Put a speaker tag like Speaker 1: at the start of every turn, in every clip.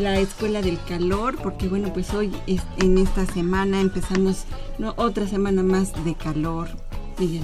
Speaker 1: Escuela del Calor, porque bueno, pues hoy en esta semana empezamos otra semana más de calor. Miguel.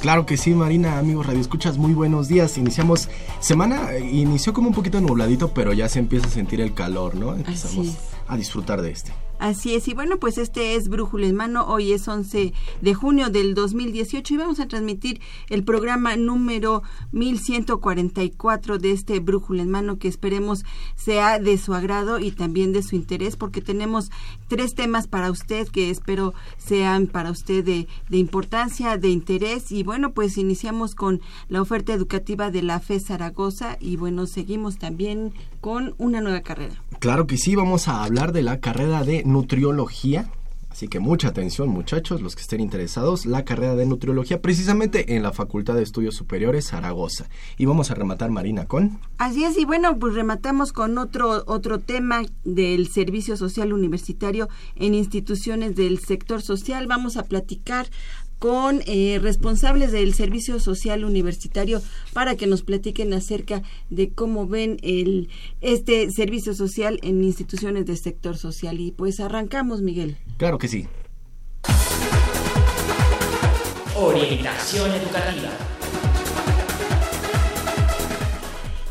Speaker 2: Claro que sí, Marina, amigos Radio Escuchas, muy buenos días. Iniciamos semana, inició como un poquito nubladito, pero ya se empieza a sentir el calor, ¿no? Empezamos a disfrutar de este.
Speaker 1: Así es, y bueno, pues este es Brújula en Mano, hoy es 11 de junio del 2018 y vamos a transmitir el programa número 1144 de este Brújula en Mano que esperemos sea de su agrado y también de su interés porque tenemos tres temas para usted que espero sean para usted de, de importancia, de interés y bueno, pues iniciamos con la oferta educativa de la FE Zaragoza y bueno, seguimos también con una nueva carrera.
Speaker 2: Claro que sí, vamos a hablar de la carrera de nutriología. Así que mucha atención muchachos, los que estén interesados, la carrera de nutriología precisamente en la Facultad de Estudios Superiores Zaragoza. Y vamos a rematar Marina con...
Speaker 1: Así es, y bueno, pues rematamos con otro, otro tema del servicio social universitario en instituciones del sector social. Vamos a platicar con eh, responsables del Servicio Social Universitario para que nos platiquen acerca de cómo ven el este servicio social en instituciones del sector social. Y pues arrancamos, Miguel.
Speaker 2: Claro que sí.
Speaker 3: Orientación educativa.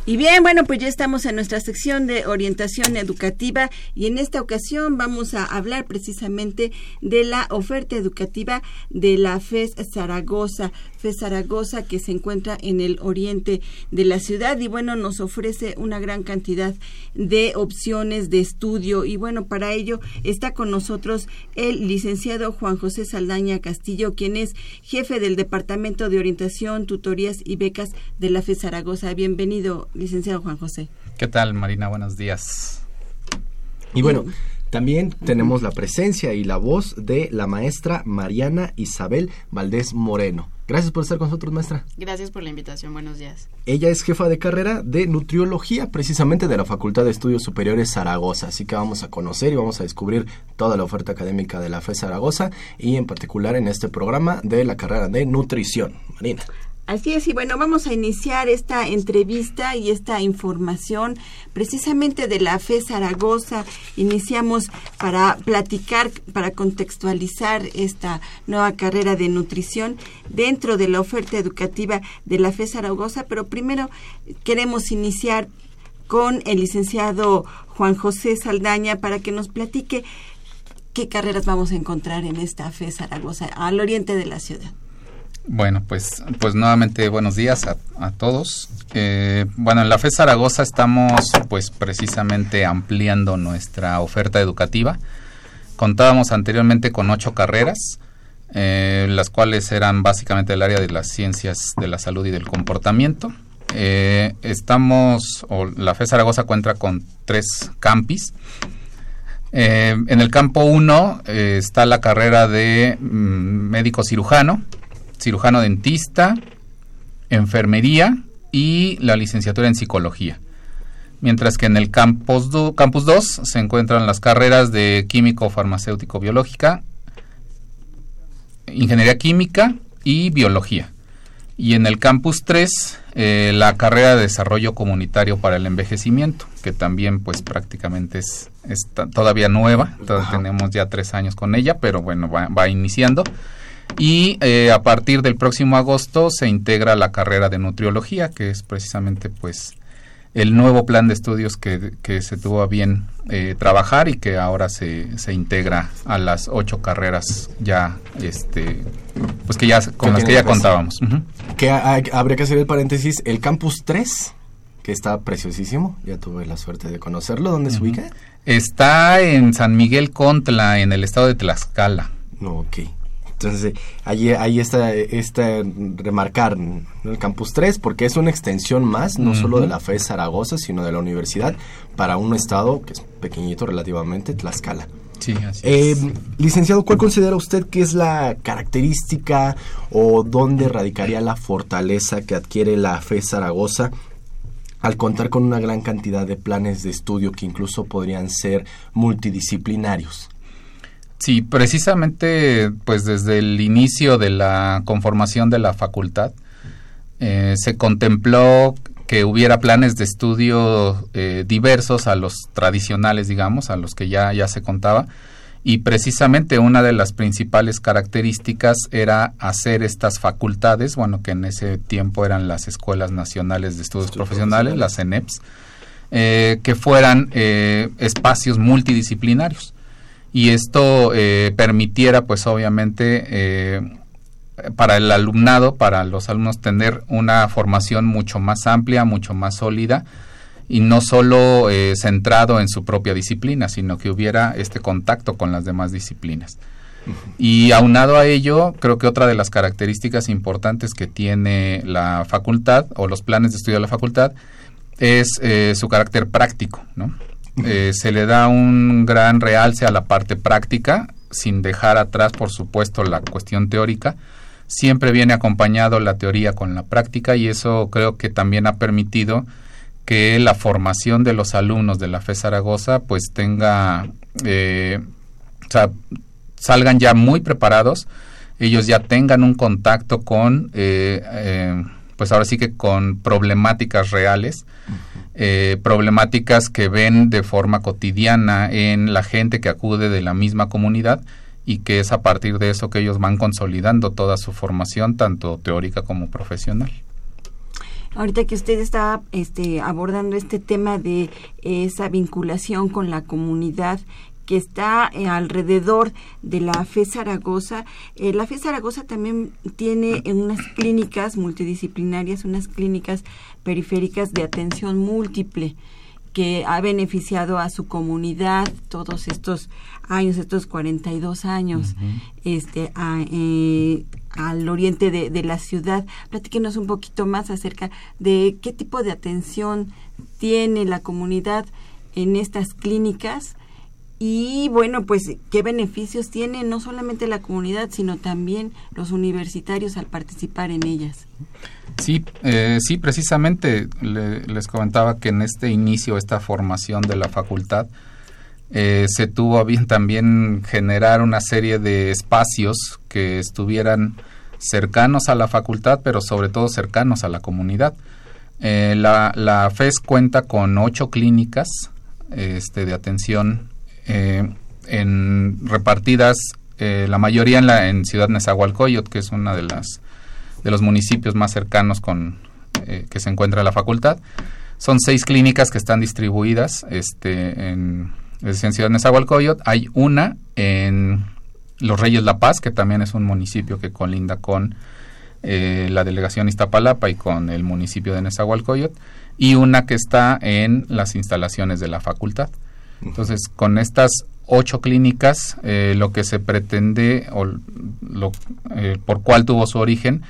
Speaker 1: Y bien, bueno, pues ya estamos en nuestra sección de orientación educativa y en esta ocasión vamos a hablar precisamente de la oferta educativa de la FES Zaragoza. FES Zaragoza que se encuentra en el oriente de la ciudad y bueno, nos ofrece una gran cantidad de opciones de estudio y bueno, para ello está con nosotros el licenciado Juan José Saldaña Castillo, quien es jefe del Departamento de Orientación, Tutorías y Becas de la FES Zaragoza. Bienvenido licenciado Juan José.
Speaker 4: ¿Qué tal, Marina? Buenos días.
Speaker 2: Y bueno, también tenemos la presencia y la voz de la maestra Mariana Isabel Valdés Moreno. Gracias por estar con nosotros, maestra.
Speaker 5: Gracias por la invitación. Buenos días.
Speaker 2: Ella es jefa de carrera de nutriología, precisamente de la Facultad de Estudios Superiores Zaragoza. Así que vamos a conocer y vamos a descubrir toda la oferta académica de la FE Zaragoza y en particular en este programa de la carrera de nutrición. Marina.
Speaker 1: Así es, y bueno, vamos a iniciar esta entrevista y esta información precisamente de la FE Zaragoza. Iniciamos para platicar, para contextualizar esta nueva carrera de nutrición dentro de la oferta educativa de la FE Zaragoza, pero primero queremos iniciar con el licenciado Juan José Saldaña para que nos platique qué carreras vamos a encontrar en esta FE Zaragoza, al oriente de la ciudad.
Speaker 4: Bueno, pues, pues nuevamente buenos días a, todos. Eh, bueno, en la FE Zaragoza estamos pues precisamente ampliando nuestra oferta educativa. Contábamos anteriormente con ocho carreras, eh, las cuales eran básicamente el área de las ciencias de la salud y del comportamiento. Eh, estamos, o la FE Zaragoza cuenta con tres campis. en el campo 1 está la carrera de mm, médico cirujano, cirujano dentista, enfermería y la licenciatura en psicología. Mientras que en el campus, 2 se encuentran las carreras de químico, farmacéutico, biológica, ingeniería química y biología. Y en el campus 3, eh, la carrera de desarrollo comunitario para el envejecimiento, que también pues prácticamente es, todavía nueva, tenemos ya tres años con ella, pero bueno, va, va iniciando. Y eh, a partir del próximo agosto se integra la carrera de nutriología, que es precisamente pues el nuevo plan de estudios que, que se tuvo a bien eh, trabajar y que ahora se, se integra a las ocho carreras ya este pues que ya con las que ya contábamos.
Speaker 2: Que habría que hacer el paréntesis el campus 3 que está preciosísimo ya tuve la suerte de conocerlo ¿dónde se ubica?
Speaker 4: está en San Miguel Contla en el estado de Tlaxcala.
Speaker 2: No, ok entonces, ahí, ahí está, está remarcar el Campus 3, porque es una extensión más, no solo de la FE Zaragoza, sino de la universidad, para un estado que es pequeñito relativamente, Tlaxcala.
Speaker 4: Sí, así
Speaker 2: eh, Licenciado, ¿cuál considera usted que es la característica o dónde radicaría la fortaleza que adquiere la FE Zaragoza al contar con una gran cantidad de planes de estudio que incluso podrían ser multidisciplinarios?
Speaker 4: Sí, precisamente pues desde el inicio de la conformación de la facultad eh, se contempló que hubiera planes de estudio eh, diversos a los tradicionales, digamos, a los que ya, ya se contaba. Y precisamente una de las principales características era hacer estas facultades, bueno, que en ese tiempo eran las Escuelas Nacionales de Estudios Profesionales, las ENEPS, eh, que fueran espacios multidisciplinarios y esto eh, permitiera pues obviamente eh, para el alumnado, para los alumnos tener una formación mucho más amplia, mucho más sólida y no solo eh, centrado en su propia disciplina, sino que hubiera este contacto con las demás disciplinas. Y aunado a ello, creo que otra de las características importantes que tiene la facultad o los planes de estudio de la facultad es su carácter práctico, ¿no? Eh, se le da un gran realce a la parte práctica, sin dejar atrás, por supuesto, la cuestión teórica. Siempre viene acompañado la teoría con la práctica y eso creo que también ha permitido que la formación de los alumnos de la FE Zaragoza pues tenga, eh, o sea, salgan ya muy preparados, ellos ya tengan un contacto con, eh, pues ahora sí que con problemáticas reales eh, problemáticas que ven de forma cotidiana en la gente que acude de la misma comunidad y que es a partir de eso que ellos van consolidando toda su formación, tanto teórica como profesional.
Speaker 1: Ahorita que usted está este, abordando este tema de esa vinculación con la comunidad, que está eh, alrededor de la FE Zaragoza. Eh, la FE Zaragoza también tiene unas clínicas multidisciplinarias, unas clínicas periféricas de atención múltiple que ha beneficiado a su comunidad todos estos años, estos 42 años, este, eh, al oriente de, de, la ciudad. Platíquenos un poquito más acerca de qué tipo de atención tiene la comunidad en estas clínicas y bueno, pues qué beneficios tiene no solamente la comunidad, sino también los universitarios al participar en ellas.
Speaker 4: Sí, eh, sí, precisamente les comentaba que en este inicio, esta formación de la facultad, eh, se tuvo bien también generar una serie de espacios que estuvieran cercanos a la facultad, pero sobre todo cercanos a la comunidad. Eh, la, la FES cuenta con ocho clínicas este, de atención eh, en repartidas eh, la mayoría en la en Ciudad Nezahualcóyotl, que es una de las de los municipios más cercanos con eh, que se encuentra la facultad. Son seis clínicas que están distribuidas este, en, en Ciudad Nezahualcóyotl. Hay una en Los Reyes La Paz, que también es un municipio que colinda con la delegación Iztapalapa y con el municipio de Nezahualcóyotl, y una que está en las instalaciones de la facultad. Entonces, con estas ocho clínicas, eh, lo que se pretende, o lo, eh, por cuál tuvo su origen,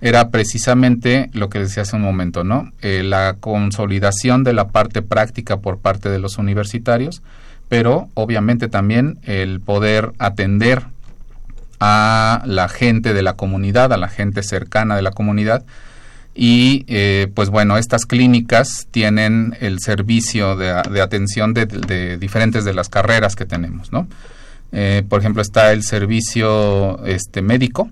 Speaker 4: era precisamente lo que decía hace un momento, ¿no? Eh, la consolidación de la parte práctica por parte de los universitarios, pero obviamente también el poder atender a la gente de la comunidad, a la gente cercana de la comunidad, y eh, pues bueno, estas clínicas tienen el servicio de, atención de, diferentes de las carreras que tenemos, ¿no? Eh, por ejemplo, está el servicio este, médico,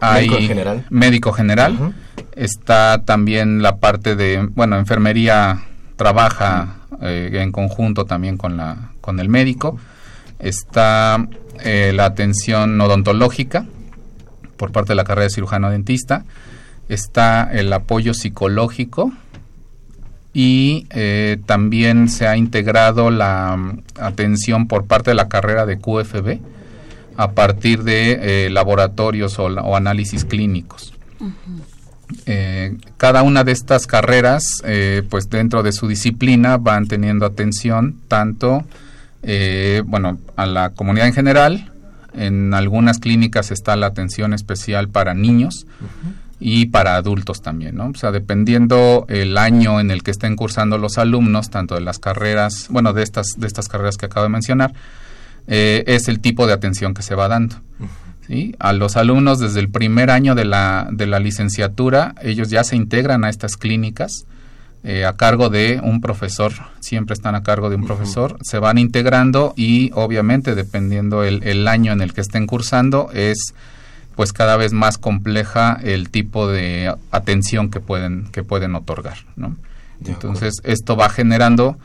Speaker 4: Hay
Speaker 2: Médico general.
Speaker 4: médico general. Está también la parte de, bueno, enfermería trabaja eh, en conjunto también con, la, con el médico. Está eh, la atención odontológica por parte de la carrera de cirujano dentista. Está el apoyo psicológico y eh, también se ha integrado la mm, atención por parte de la carrera de QFB a partir de eh, laboratorios o, análisis clínicos. Eh, cada una de estas carreras, pues dentro de su disciplina, van teniendo atención tanto, bueno, a la comunidad en general. En algunas clínicas está la atención especial para niños y para adultos también, ¿no? O sea, dependiendo el año en el que estén cursando los alumnos, tanto de las carreras, bueno, de estas, de estas carreras que acabo de mencionar, eh, es el tipo de atención que se va dando. ¿sí? A los alumnos desde el primer año de la, de la licenciatura, ellos ya se integran a estas clínicas eh, a cargo de un profesor, siempre están a cargo de un profesor, se van integrando y obviamente dependiendo el, el año en el que estén cursando es pues cada vez más compleja el tipo de atención que pueden que pueden otorgar, ¿no? Entonces esto va generando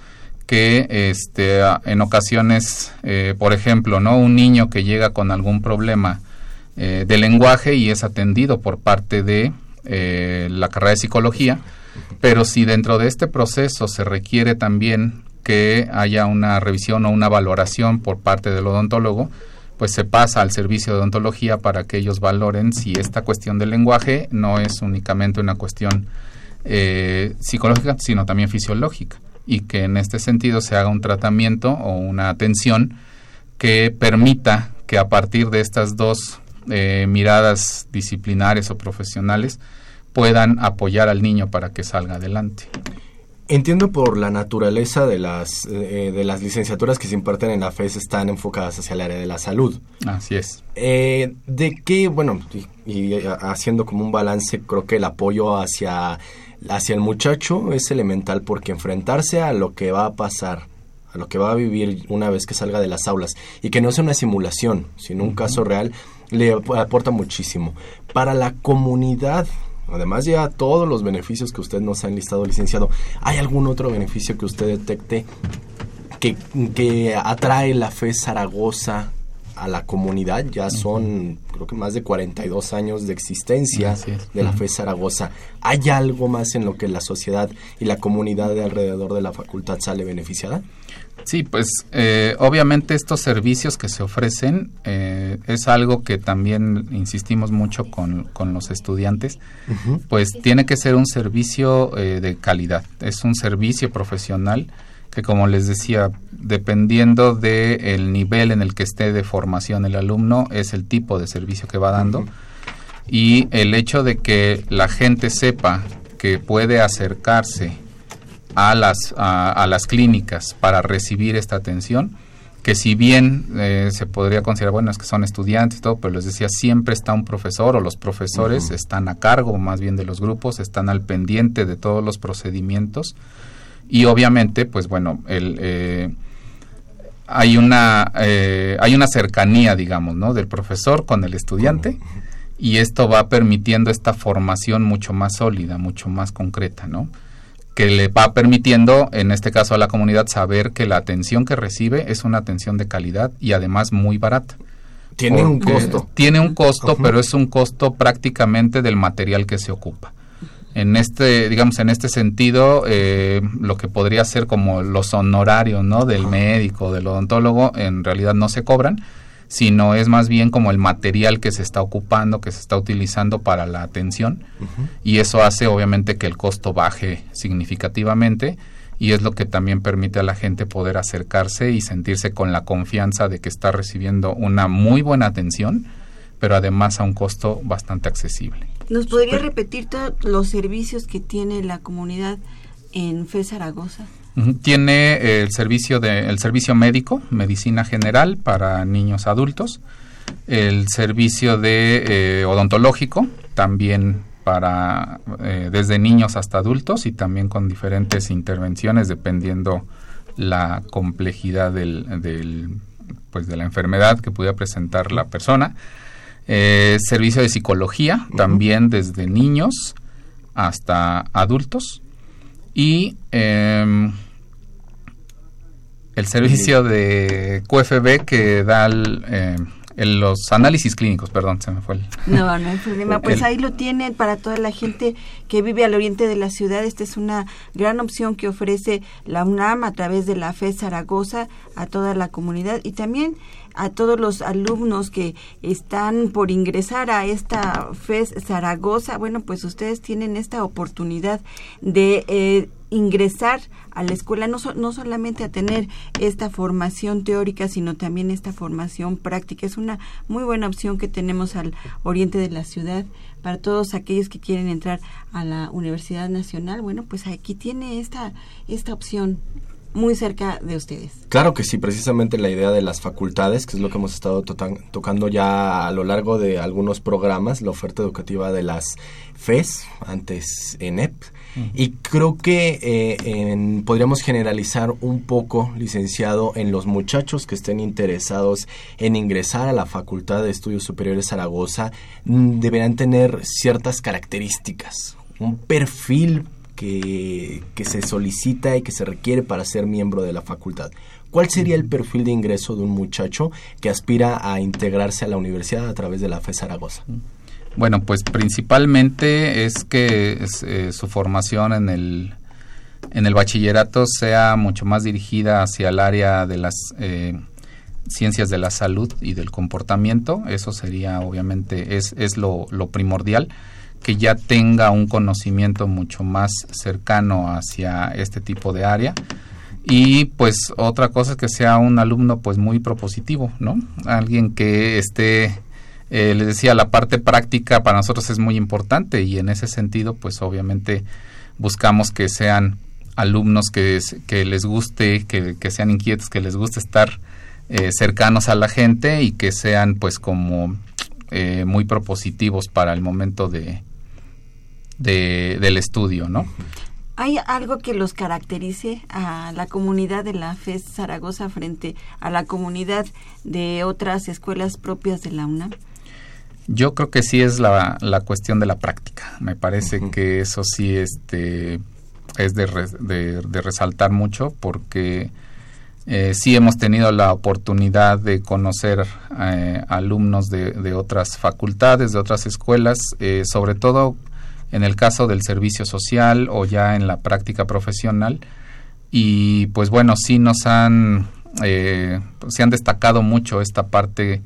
Speaker 4: que este en ocasiones, eh, por ejemplo, no un niño que llega con algún problema eh, de lenguaje y es atendido por parte de eh, la carrera de psicología, pero si dentro de este proceso se requiere también que haya una revisión o una valoración por parte del odontólogo, pues se pasa al servicio de odontología para que ellos valoren si esta cuestión del lenguaje no es únicamente una cuestión eh, psicológica, sino también fisiológica, y que en este sentido se haga un tratamiento o una atención que permita que a partir de estas dos eh, miradas disciplinares o profesionales puedan apoyar al niño para que salga adelante.
Speaker 2: Entiendo por la naturaleza de las, eh, de las licenciaturas que se imparten en la FES están enfocadas hacia el área de la salud.
Speaker 4: Así es.
Speaker 2: Eh, ¿De qué, bueno, y, y haciendo como un balance, creo que el apoyo hacia, hacia el muchacho es elemental porque enfrentarse a lo que va a pasar, a lo que va a vivir una vez que salga de las aulas y que no sea una simulación, sino un caso real, le ap- aporta muchísimo. Para la comunidad, además ya todos los beneficios que usted nos ha enlistado, licenciado, ¿hay algún otro beneficio que usted detecte que, que atrae la fe Zaragoza a la comunidad? Ya son, creo que más de 42 años de existencia de la fe Zaragoza. ¿Hay algo más en lo que la sociedad y la comunidad de alrededor de la facultad sale beneficiada?
Speaker 4: Sí, pues eh, obviamente estos servicios que se ofrecen eh, es algo que también insistimos mucho con, con los estudiantes, pues tiene que ser un servicio eh, de calidad, es un servicio profesional que como les decía, dependiendo del nivel en el que esté de formación el alumno, es el tipo de servicio que va dando. Y el hecho de que la gente sepa que puede acercarse a las, a, a las clínicas para recibir esta atención, que si bien eh, se podría considerar, bueno, es que son estudiantes y todo, pero les decía, siempre está un profesor o los profesores están a cargo más bien de los grupos, están al pendiente de todos los procedimientos y obviamente, pues bueno, el, eh, hay, una, eh, hay una cercanía, digamos, ¿no? del profesor con el estudiante y esto va permitiendo esta formación mucho más sólida, mucho más concreta, ¿no? que le va permitiendo, en este caso a la comunidad, saber que la atención que recibe es una atención de calidad y además muy barata.
Speaker 2: Tiene un costo.
Speaker 4: Tiene un costo, pero es un costo prácticamente del material que se ocupa. En este, digamos, en este sentido, eh, lo que podría ser como los honorarios, ¿no? Del médico, del odontólogo, en realidad no se cobran, sino es más bien como el material que se está ocupando, que se está utilizando para la atención, y eso hace obviamente que el costo baje significativamente y es lo que también permite a la gente poder acercarse y sentirse con la confianza de que está recibiendo una muy buena atención, pero además a un costo bastante accesible.
Speaker 1: ¿Nos podría repetir todos los servicios que tiene la comunidad en FE Zaragoza?
Speaker 4: Tiene eh, el servicio de el servicio médico, medicina general para niños adultos, el servicio de eh, odontológico también para eh, desde niños hasta adultos y también con diferentes intervenciones dependiendo la complejidad del, del, pues de la enfermedad que pudiera presentar la persona. Eh, servicio de psicología, también desde niños hasta adultos. Y em, el servicio de QFB que da el, em, los análisis clínicos, perdón, se me fue el...
Speaker 1: No, no hay problema. Pues ahí lo tienen para toda la gente que vive al oriente de la ciudad. Esta es una gran opción que ofrece la UNAM a través de la FE Zaragoza a toda la comunidad y también a todos los alumnos que están por ingresar a esta FES Zaragoza, bueno, pues ustedes tienen esta oportunidad de eh, ingresar a la escuela, no, no solamente a tener esta formación teórica, sino también esta formación práctica. Es una muy buena opción que tenemos al oriente de la ciudad para todos aquellos que quieren entrar a la Universidad Nacional. Bueno, pues aquí tiene esta, esta opción muy cerca de ustedes.
Speaker 2: Claro que sí, precisamente la idea de las facultades, que es lo que hemos estado tocando ya a lo largo de algunos programas, la oferta educativa de las FES, antes ENEP, y creo que eh, podríamos generalizar un poco, licenciado, en los muchachos que estén interesados en ingresar a la Facultad de Estudios Superiores Zaragoza, mm, deberán tener ciertas características, un perfil que, que, se solicita y que se requiere para ser miembro de la facultad. ¿Cuál sería el perfil de ingreso de un muchacho que aspira a integrarse a la universidad a través de la FE Zaragoza?
Speaker 4: Bueno, pues principalmente es que eh, su formación en el, en el bachillerato sea mucho más dirigida hacia el área de las eh, ciencias de la salud y del comportamiento. Eso sería, obviamente, es, es lo, lo primordial que ya tenga un conocimiento mucho más cercano hacia este tipo de área y pues otra cosa es que sea un alumno pues muy propositivo, ¿no? Alguien que esté eh, les decía, la parte práctica para nosotros es muy importante y en ese sentido, pues obviamente buscamos que sean alumnos que, les guste, que, sean inquietos, que les guste estar eh, cercanos a la gente y que sean pues como eh, muy propositivos para el momento de, de, del estudio, ¿no?
Speaker 1: ¿Hay algo que los caracterice a la comunidad de la FES Zaragoza frente a la comunidad de otras escuelas propias de la UNAM?
Speaker 4: Yo creo que sí es la, la cuestión de la práctica. Me parece que eso sí este, es de, de, resaltar mucho porque eh, sí hemos tenido la oportunidad de conocer eh, alumnos de, de, otras facultades, de otras escuelas, eh, sobre todo en el caso del servicio social o ya en la práctica profesional. Y pues bueno, sí nos han, eh, se han destacado mucho esta parte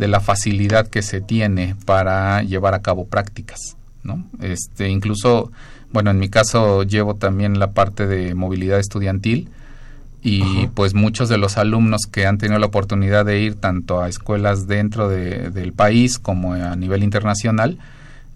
Speaker 4: de la facilidad que se tiene para llevar a cabo prácticas, ¿no? Este, incluso, bueno, en mi caso llevo también la parte de movilidad estudiantil y pues muchos de los alumnos que han tenido la oportunidad de ir tanto a escuelas dentro del país como a nivel internacional,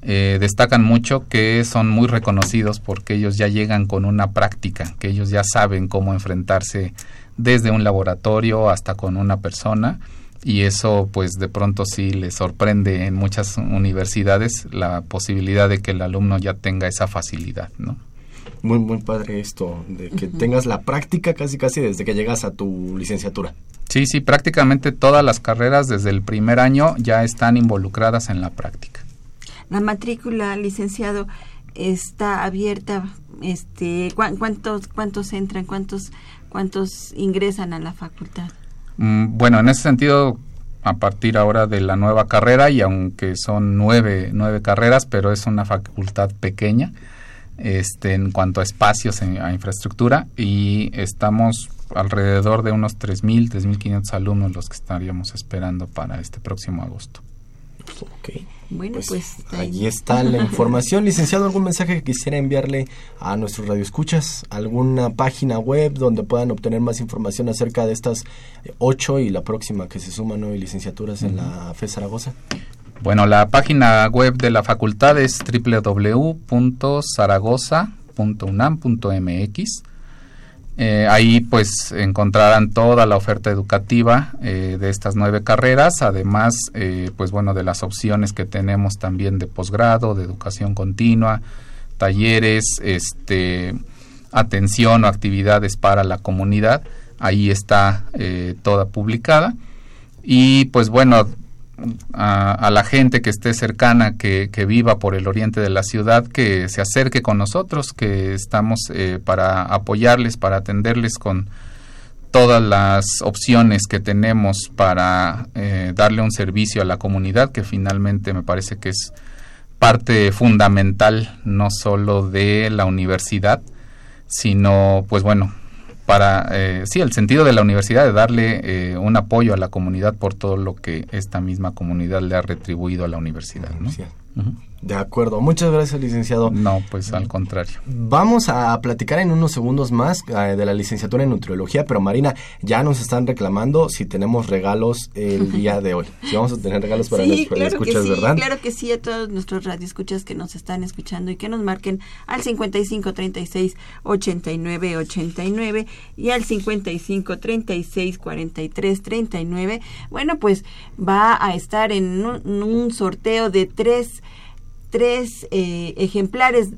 Speaker 4: eh, destacan mucho que son muy reconocidos porque ellos ya llegan con una práctica, que ellos ya saben cómo enfrentarse desde un laboratorio hasta con una persona y eso pues de pronto sí les sorprende en muchas universidades la posibilidad de que el alumno ya tenga esa facilidad, ¿no?
Speaker 2: Muy, muy padre esto, de que tengas la práctica casi casi desde que llegas a tu licenciatura.
Speaker 4: Sí, sí, prácticamente todas las carreras desde el primer año ya están involucradas en la práctica.
Speaker 1: La matrícula, licenciado, está abierta. Este, ¿cuántos, cuántos entran, cuántos, cuántos ingresan a la facultad?
Speaker 4: Mm, bueno, en ese sentido, a partir ahora de la nueva carrera, y aunque son nueve, nueve carreras, pero es una facultad pequeña este, en cuanto a espacios, a infraestructura, y estamos alrededor de unos 3.000, 3.500 alumnos los que estaríamos esperando para este próximo agosto.
Speaker 2: Okay. Bueno, pues, pues ahí está la información. Licenciado, ¿algún mensaje que quisiera enviarle a nuestros radioescuchas? ¿Alguna página web donde puedan obtener más información acerca de estas ocho y la próxima que se suman hoy licenciaturas en la FE Zaragoza?
Speaker 4: Bueno, la página web de la facultad es www.zaragoza.unam.mx eh, ahí pues encontrarán toda la oferta educativa eh, de estas nueve carreras, además eh, pues bueno de las opciones que tenemos también de posgrado, de educación continua, talleres, este, atención o actividades para la comunidad. Ahí está toda publicada y pues bueno a, la gente que esté cercana, que, viva por el oriente de la ciudad, que se acerque con nosotros, que estamos eh, para apoyarles, para atenderles con todas las opciones que tenemos para eh, darle un servicio a la comunidad, que finalmente me parece que es parte fundamental no solo de la universidad, sino, pues bueno, para, eh, sí, el sentido de la universidad de darle eh, un apoyo a la comunidad por todo lo que esta misma comunidad le ha retribuido a la universidad. ¿no?
Speaker 2: De acuerdo, muchas gracias licenciado.
Speaker 4: No, pues al contrario.
Speaker 2: Vamos a platicar en unos segundos más eh, de la licenciatura en nutriología, pero Marina, ya nos están reclamando si tenemos regalos el día de hoy. Si vamos a tener regalos para
Speaker 1: sí,
Speaker 2: los
Speaker 1: escuchas,
Speaker 2: sí, ¿verdad?
Speaker 1: Claro que sí, a todos nuestros radioescuchas que nos están escuchando y que nos marquen al 55 36 89 89 y al 55 36 43 39. Bueno, pues va a estar en un sorteo de tres tres eh, ejemplares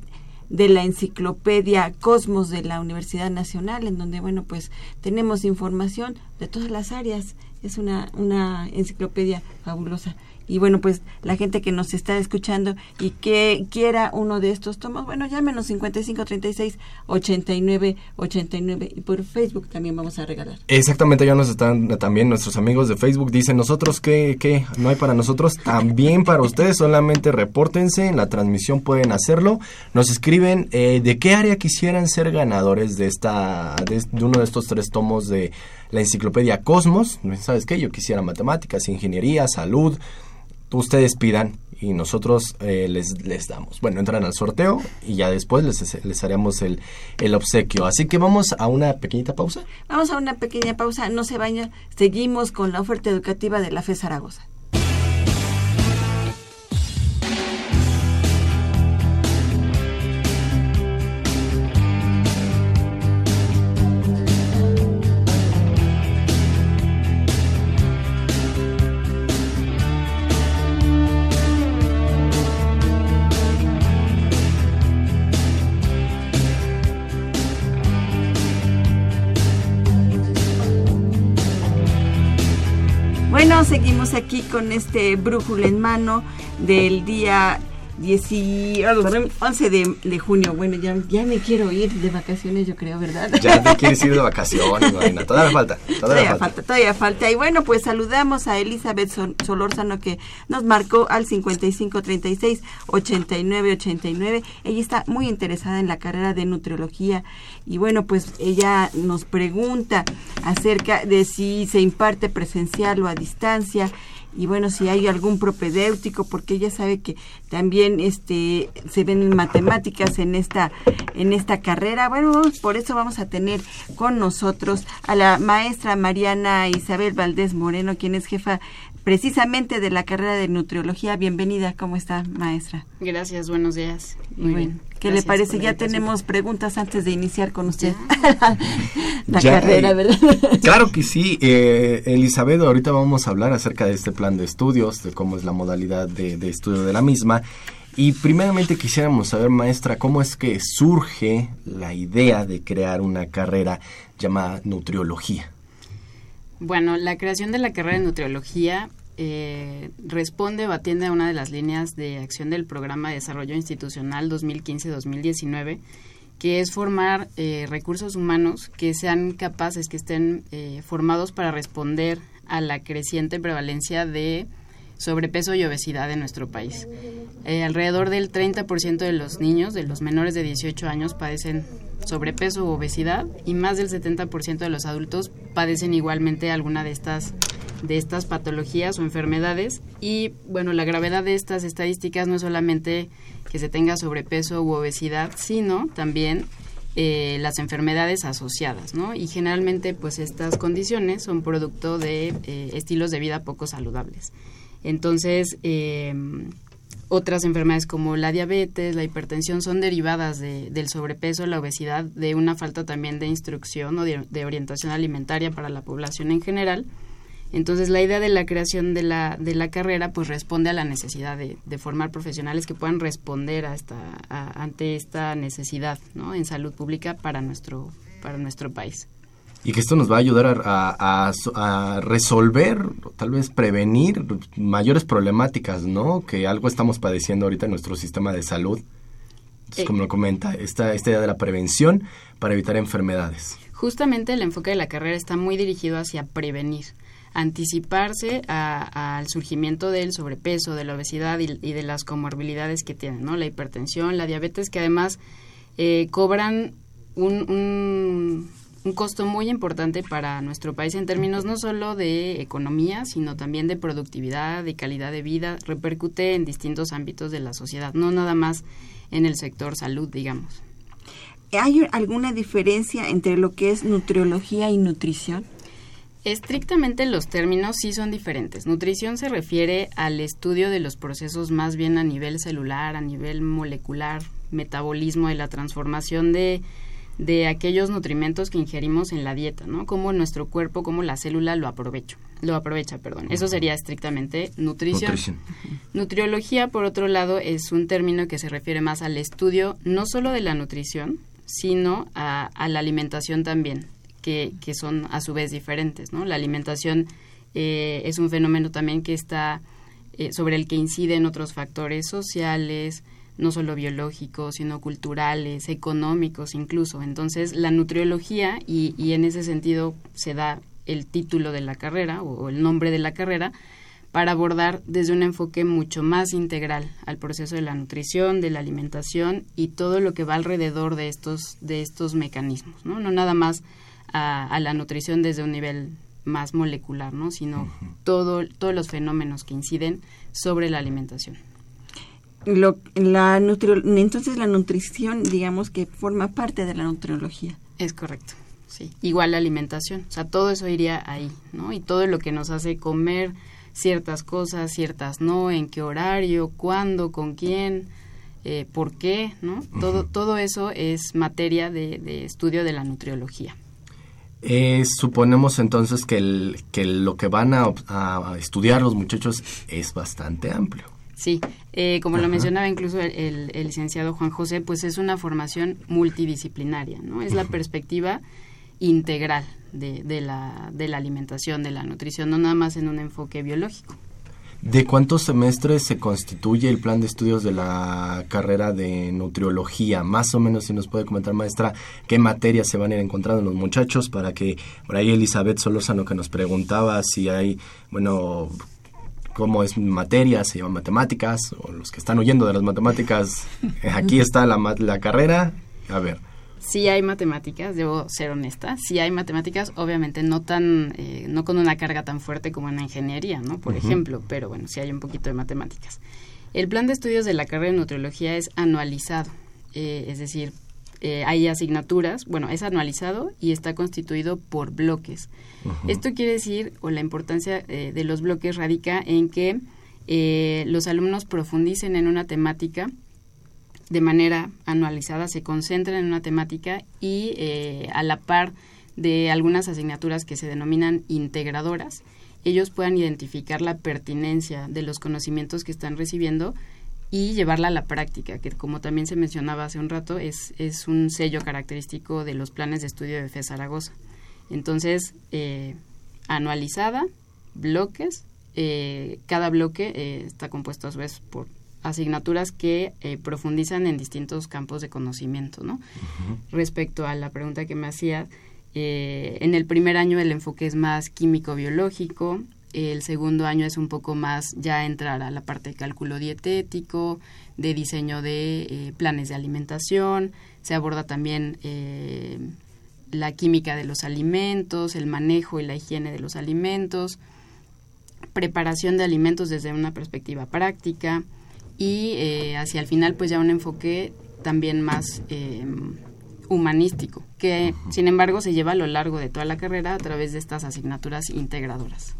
Speaker 1: de la enciclopedia Cosmos de la Universidad Nacional, en donde, bueno, pues tenemos información de todas las áreas. Es una, una enciclopedia fabulosa y bueno, pues la gente que nos está escuchando y que quiera uno de estos tomos, bueno, llámenos 5536 89 89 y por Facebook también vamos a regalar.
Speaker 2: Exactamente, ya nos están también nuestros amigos de Facebook dicen, "Nosotros qué qué no hay para nosotros, también para ustedes, solamente repórtense, en la transmisión pueden hacerlo." Nos escriben eh, de qué área quisieran ser ganadores de esta de uno de estos tres tomos de la enciclopedia Cosmos. ¿Sabes qué? Yo quisiera matemáticas, ingeniería, salud, ustedes pidan y nosotros eh, les, les damos. Bueno, entran al sorteo y ya después les, les haremos el, el obsequio. Así que vamos a una pequeñita pausa.
Speaker 1: Vamos a una pequeña pausa, no se vayan, seguimos con la oferta educativa de la FE Zaragoza. Seguimos aquí con este brújula en mano del día 11 de, de, junio. Bueno, ya, ya me quiero ir de vacaciones, yo creo, ¿verdad?
Speaker 2: Ya te quieres ir de vacaciones, Marina. Todavía falta.
Speaker 1: Todavía, falta. Todavía falta. Y bueno, pues saludamos a Elizabeth Solórzano que nos marcó al 5536 8989. Ella está muy interesada en la carrera de nutriología. Y bueno, pues ella nos pregunta acerca de si se imparte presencial o a distancia y bueno, si hay algún propedéutico, porque ella sabe que también este se ven matemáticas en esta en esta carrera. Bueno, por eso vamos a tener con nosotros a la maestra Mariana Isabel Valdés Moreno, quien es jefa precisamente de la carrera de nutriología. Bienvenida, ¿cómo está, maestra?
Speaker 5: Gracias, buenos días.
Speaker 1: Muy bien. ¿Qué le parece? Ya tenemos preguntas antes de iniciar con usted
Speaker 2: la carrera, ¿verdad? Claro que sí. Eh, Elizabeth, ahorita vamos a hablar acerca de este plan de estudios, de cómo es la modalidad de, de estudio de la misma. Y primeramente quisiéramos saber, maestra, cómo es que surge la idea de crear una carrera llamada nutriología.
Speaker 5: Bueno, la creación de la carrera de nutriología eh, responde o atiende a una de las líneas de acción del Programa de Desarrollo Institucional 2015-2019, que es formar eh, recursos humanos que sean capaces, que estén eh, formados para responder a la creciente prevalencia de sobrepeso y obesidad en nuestro país. alrededor del 30% de los niños, de los menores de 18 años, padecen sobrepeso u obesidad y más del 70% de los adultos padecen igualmente alguna de estas de estas patologías o enfermedades y bueno, la gravedad de estas estadísticas no es solamente que se tenga sobrepeso u obesidad, sino también eh, las enfermedades asociadas, ¿no? Y generalmente, pues estas condiciones son producto de eh, estilos de vida poco saludables. Entonces, eh, otras enfermedades como la diabetes, la hipertensión son derivadas de, del sobrepeso, la obesidad, de una falta también de instrucción o de, orientación alimentaria para la población en general. Entonces la idea de la creación de la, de la carrera pues responde a la necesidad de, formar profesionales que puedan responder a esta, ante esta necesidad en salud pública para nuestro, para nuestro país.
Speaker 2: Y que esto nos va a ayudar a, a, resolver, tal vez prevenir mayores problemáticas, ¿no? Que algo estamos padeciendo ahorita en nuestro sistema de salud. Entonces, como lo comenta, esta, esta idea de la prevención para evitar enfermedades.
Speaker 5: Justamente el enfoque de la carrera está muy dirigido hacia prevenir anticiparse al surgimiento del sobrepeso, de la obesidad y, de las comorbilidades que tienen, ¿no? La hipertensión, la diabetes, que además eh, cobran un, un, costo muy importante para nuestro país en términos no solo de economía, sino también de productividad, de calidad de vida, repercute en distintos ámbitos de la sociedad, no nada más en el sector salud, digamos.
Speaker 1: ¿Hay alguna diferencia entre lo que es nutriología y nutrición?
Speaker 5: Estrictamente los términos sí son diferentes. Nutrición se refiere al estudio de los procesos más bien a nivel celular, a nivel molecular, metabolismo de la transformación de, de aquellos nutrimentos que ingerimos en la dieta, ¿no? Cómo nuestro cuerpo, cómo la célula lo aprovecha, lo aprovecha, perdón. Eso sería estrictamente nutrición. nutrición. Nutriología, por otro lado, es un término que se refiere más al estudio no solo de la nutrición, sino a, a la alimentación también que, son a su vez diferentes. ¿no? La alimentación eh, es un fenómeno también que está eh, sobre el que inciden otros factores sociales, no solo biológicos, sino culturales, económicos incluso. Entonces, la nutriología, y, y en ese sentido se da el título de la carrera o, el nombre de la carrera, para abordar desde un enfoque mucho más integral al proceso de la nutrición, de la alimentación y todo lo que va alrededor de estos, de estos mecanismos, ¿no? No nada más a, la nutrición desde un nivel más molecular, ¿no? sino todo, todos los fenómenos que inciden sobre la alimentación.
Speaker 1: Lo, la entonces la nutrición, digamos que forma parte de la nutriología.
Speaker 5: Es correcto, sí. Igual la alimentación, o sea, todo eso iría ahí, ¿no? Y todo lo que nos hace comer ciertas cosas, ciertas no, en qué horario, cuándo, con quién, eh, por qué, ¿no? Todo, todo eso es materia de, de estudio de la nutriología.
Speaker 2: Eh, suponemos entonces que, el, que lo que van a, estudiar los muchachos es bastante amplio.
Speaker 5: Sí, eh, como lo mencionaba incluso el, licenciado Juan José, pues es una formación multidisciplinaria, ¿no? Es la perspectiva integral de, de, la, de la alimentación, de la nutrición, no nada más en un enfoque biológico.
Speaker 2: ¿De cuántos semestres se constituye el plan de estudios de la carrera de nutriología? Más o menos, si nos puede comentar, maestra, qué materias se van a ir encontrando los muchachos para que, por ahí Elizabeth Solórzano que nos preguntaba si hay, bueno, cómo es materia, se llama matemáticas, o los que están huyendo de las matemáticas, aquí está la, la carrera, a ver
Speaker 5: sí hay matemáticas, debo ser honesta, sí hay matemáticas, obviamente no tan, eh, no con una carga tan fuerte como en la ingeniería, ¿no? Por ejemplo, pero bueno, sí hay un poquito de matemáticas. El plan de estudios de la carrera de nutriología es anualizado, eh, es decir, eh, hay asignaturas, bueno, es anualizado y está constituido por bloques. Esto quiere decir, o la importancia de los bloques radica en que los alumnos profundicen en una temática de manera anualizada se concentran en una temática y eh, a la par de algunas asignaturas que se denominan integradoras, ellos puedan identificar la pertinencia de los conocimientos que están recibiendo y llevarla a la práctica, que como también se mencionaba hace un rato, es, es un sello característico de los planes de estudio de FE Zaragoza. Entonces, eh, anualizada, bloques, eh, cada bloque está compuesto a su vez por asignaturas que eh, profundizan en distintos campos de conocimiento, ¿no? Respecto a la pregunta que me hacía, eh, en el primer año el enfoque es más químico-biológico, el segundo año es un poco más ya entrar a la parte de cálculo dietético, de diseño de eh, planes de alimentación, se aborda también la química de los alimentos, el manejo y la higiene de los alimentos, preparación de alimentos desde una perspectiva práctica, y eh, hacia el final pues ya un enfoque también más eh, humanístico, que sin embargo se lleva a lo largo de toda la carrera a través de estas asignaturas integradoras.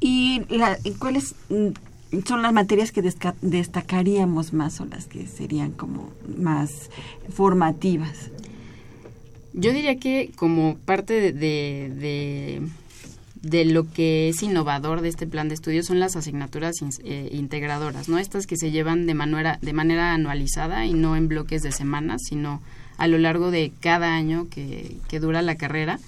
Speaker 1: ¿Y la, cuáles mm, son las materias que destacaríamos más o las que serían como más formativas?
Speaker 5: Yo diría que como parte de de lo que es innovador de este plan de estudio son las asignaturas eh, integradoras, ¿no? Estas que se llevan de manera, de manera anualizada y no en bloques de semanas, sino a lo largo de cada año que, que dura la carrera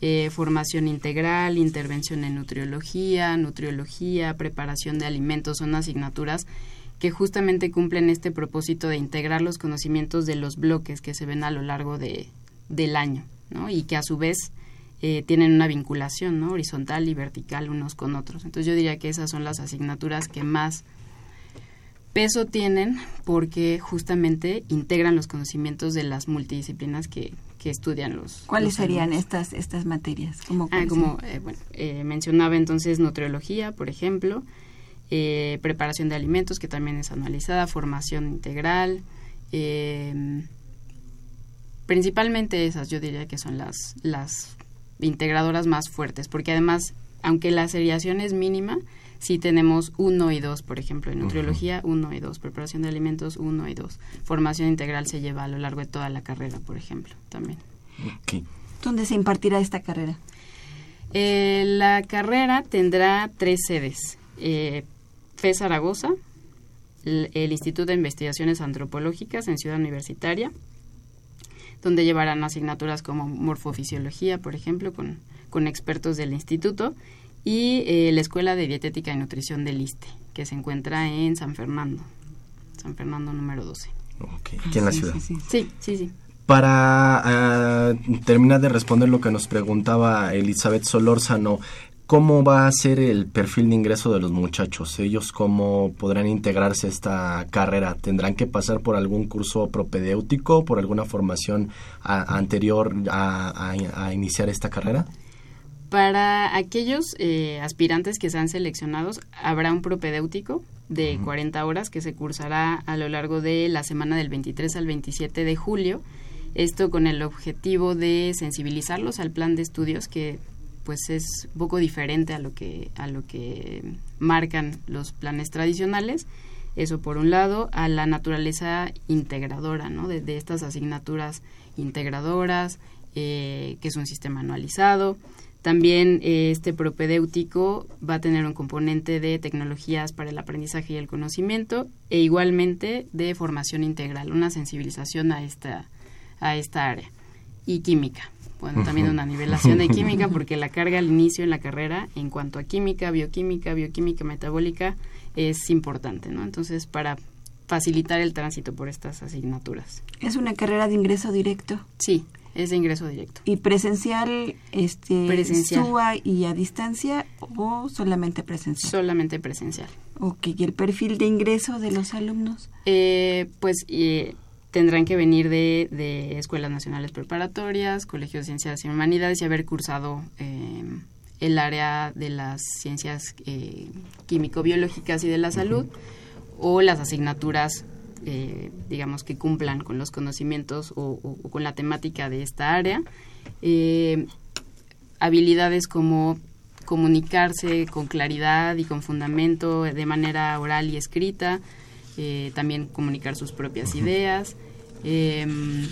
Speaker 5: eh, formación integral, intervención en nutriología, nutriología, preparación de alimentos, son asignaturas que justamente cumplen este propósito de integrar los conocimientos de los bloques que se ven a lo largo de, del año, ¿no? Y que a su vez eh, tienen una vinculación, ¿no? Horizontal y vertical unos con otros. Entonces yo diría que esas son las asignaturas que más peso tienen porque justamente integran los conocimientos de las multidisciplinas que, que estudian los.
Speaker 1: ¿Cuáles
Speaker 5: los
Speaker 1: serían estas estas materias? ¿Cómo
Speaker 5: Ah, como eh, bueno, eh, mencionaba entonces nutriología, por ejemplo, eh, preparación de alimentos, que también es analizada, formación integral, eh, principalmente esas yo diría que son las, las integradoras más fuertes, porque además, aunque la seriación es mínima, sí tenemos uno y dos, por ejemplo, en nutriología, uno y dos, preparación de alimentos, uno y dos. Formación integral se lleva a lo largo de toda la carrera, por ejemplo, también.
Speaker 1: ¿Dónde se impartirá esta carrera?
Speaker 5: Eh, la carrera tendrá tres sedes. Eh, FE Zaragoza, el, el Instituto de Investigaciones Antropológicas en Ciudad Universitaria, donde llevarán asignaturas como morfofisiología, por ejemplo, con, con expertos del instituto, y eh, la Escuela de Dietética y Nutrición del ISTE, que se encuentra en San Fernando, San Fernando número 12.
Speaker 2: Ok, Aquí en la
Speaker 1: Sí,
Speaker 2: ciudad.
Speaker 1: sí, sí.
Speaker 5: Sí.
Speaker 2: Para ah, terminar de responder lo que nos preguntaba Elizabeth Solórzano, ¿cómo va a ser el perfil de ingreso de los muchachos? ¿Ellos cómo podrán integrarse a esta carrera? ¿Tendrán que pasar por algún curso propedéutico, por alguna formación a- anterior a, a- a iniciar esta carrera?
Speaker 5: Para aquellos eh, aspirantes que sean seleccionados, habrá un propedéutico de 40 horas que se cursará a lo largo de la semana del 23 al 27 de julio. Esto con el objetivo de sensibilizarlos al plan de estudios que pues es un poco diferente a lo que a lo que marcan los planes tradicionales. Eso por un lado, a la naturaleza integradora, ¿no? De, de estas asignaturas integradoras, eh, que es un sistema anualizado. También eh, este propedéutico va a tener un componente de tecnologías para el aprendizaje y el conocimiento e igualmente de formación integral, una sensibilización a esta, a esta área. Y química. Bueno, también una nivelación de química porque la carga al inicio en la carrera en cuanto a química, bioquímica, bioquímica metabólica es importante, ¿no? Entonces, para facilitar el tránsito por estas asignaturas.
Speaker 1: Es una carrera de ingreso directo
Speaker 5: Sí, es de ingreso directo.
Speaker 1: y presencial, este,
Speaker 5: Presencial.
Speaker 1: SUA y a distancia o solamente presencial.
Speaker 5: Solamente presencial.
Speaker 1: ok, y el perfil de ingreso de los alumnos.
Speaker 5: Eh, pues eh, tendrán que venir de, de escuelas nacionales preparatorias, colegios de ciencias y humanidades y haber cursado eh, el área de las ciencias eh, químico-biológicas y de la salud o las asignaturas, eh, digamos, que cumplan con los conocimientos o, o- o con la temática de esta área. Eh, habilidades como comunicarse con claridad y con fundamento de manera oral y escrita, eh, también comunicar sus propias ideas, em,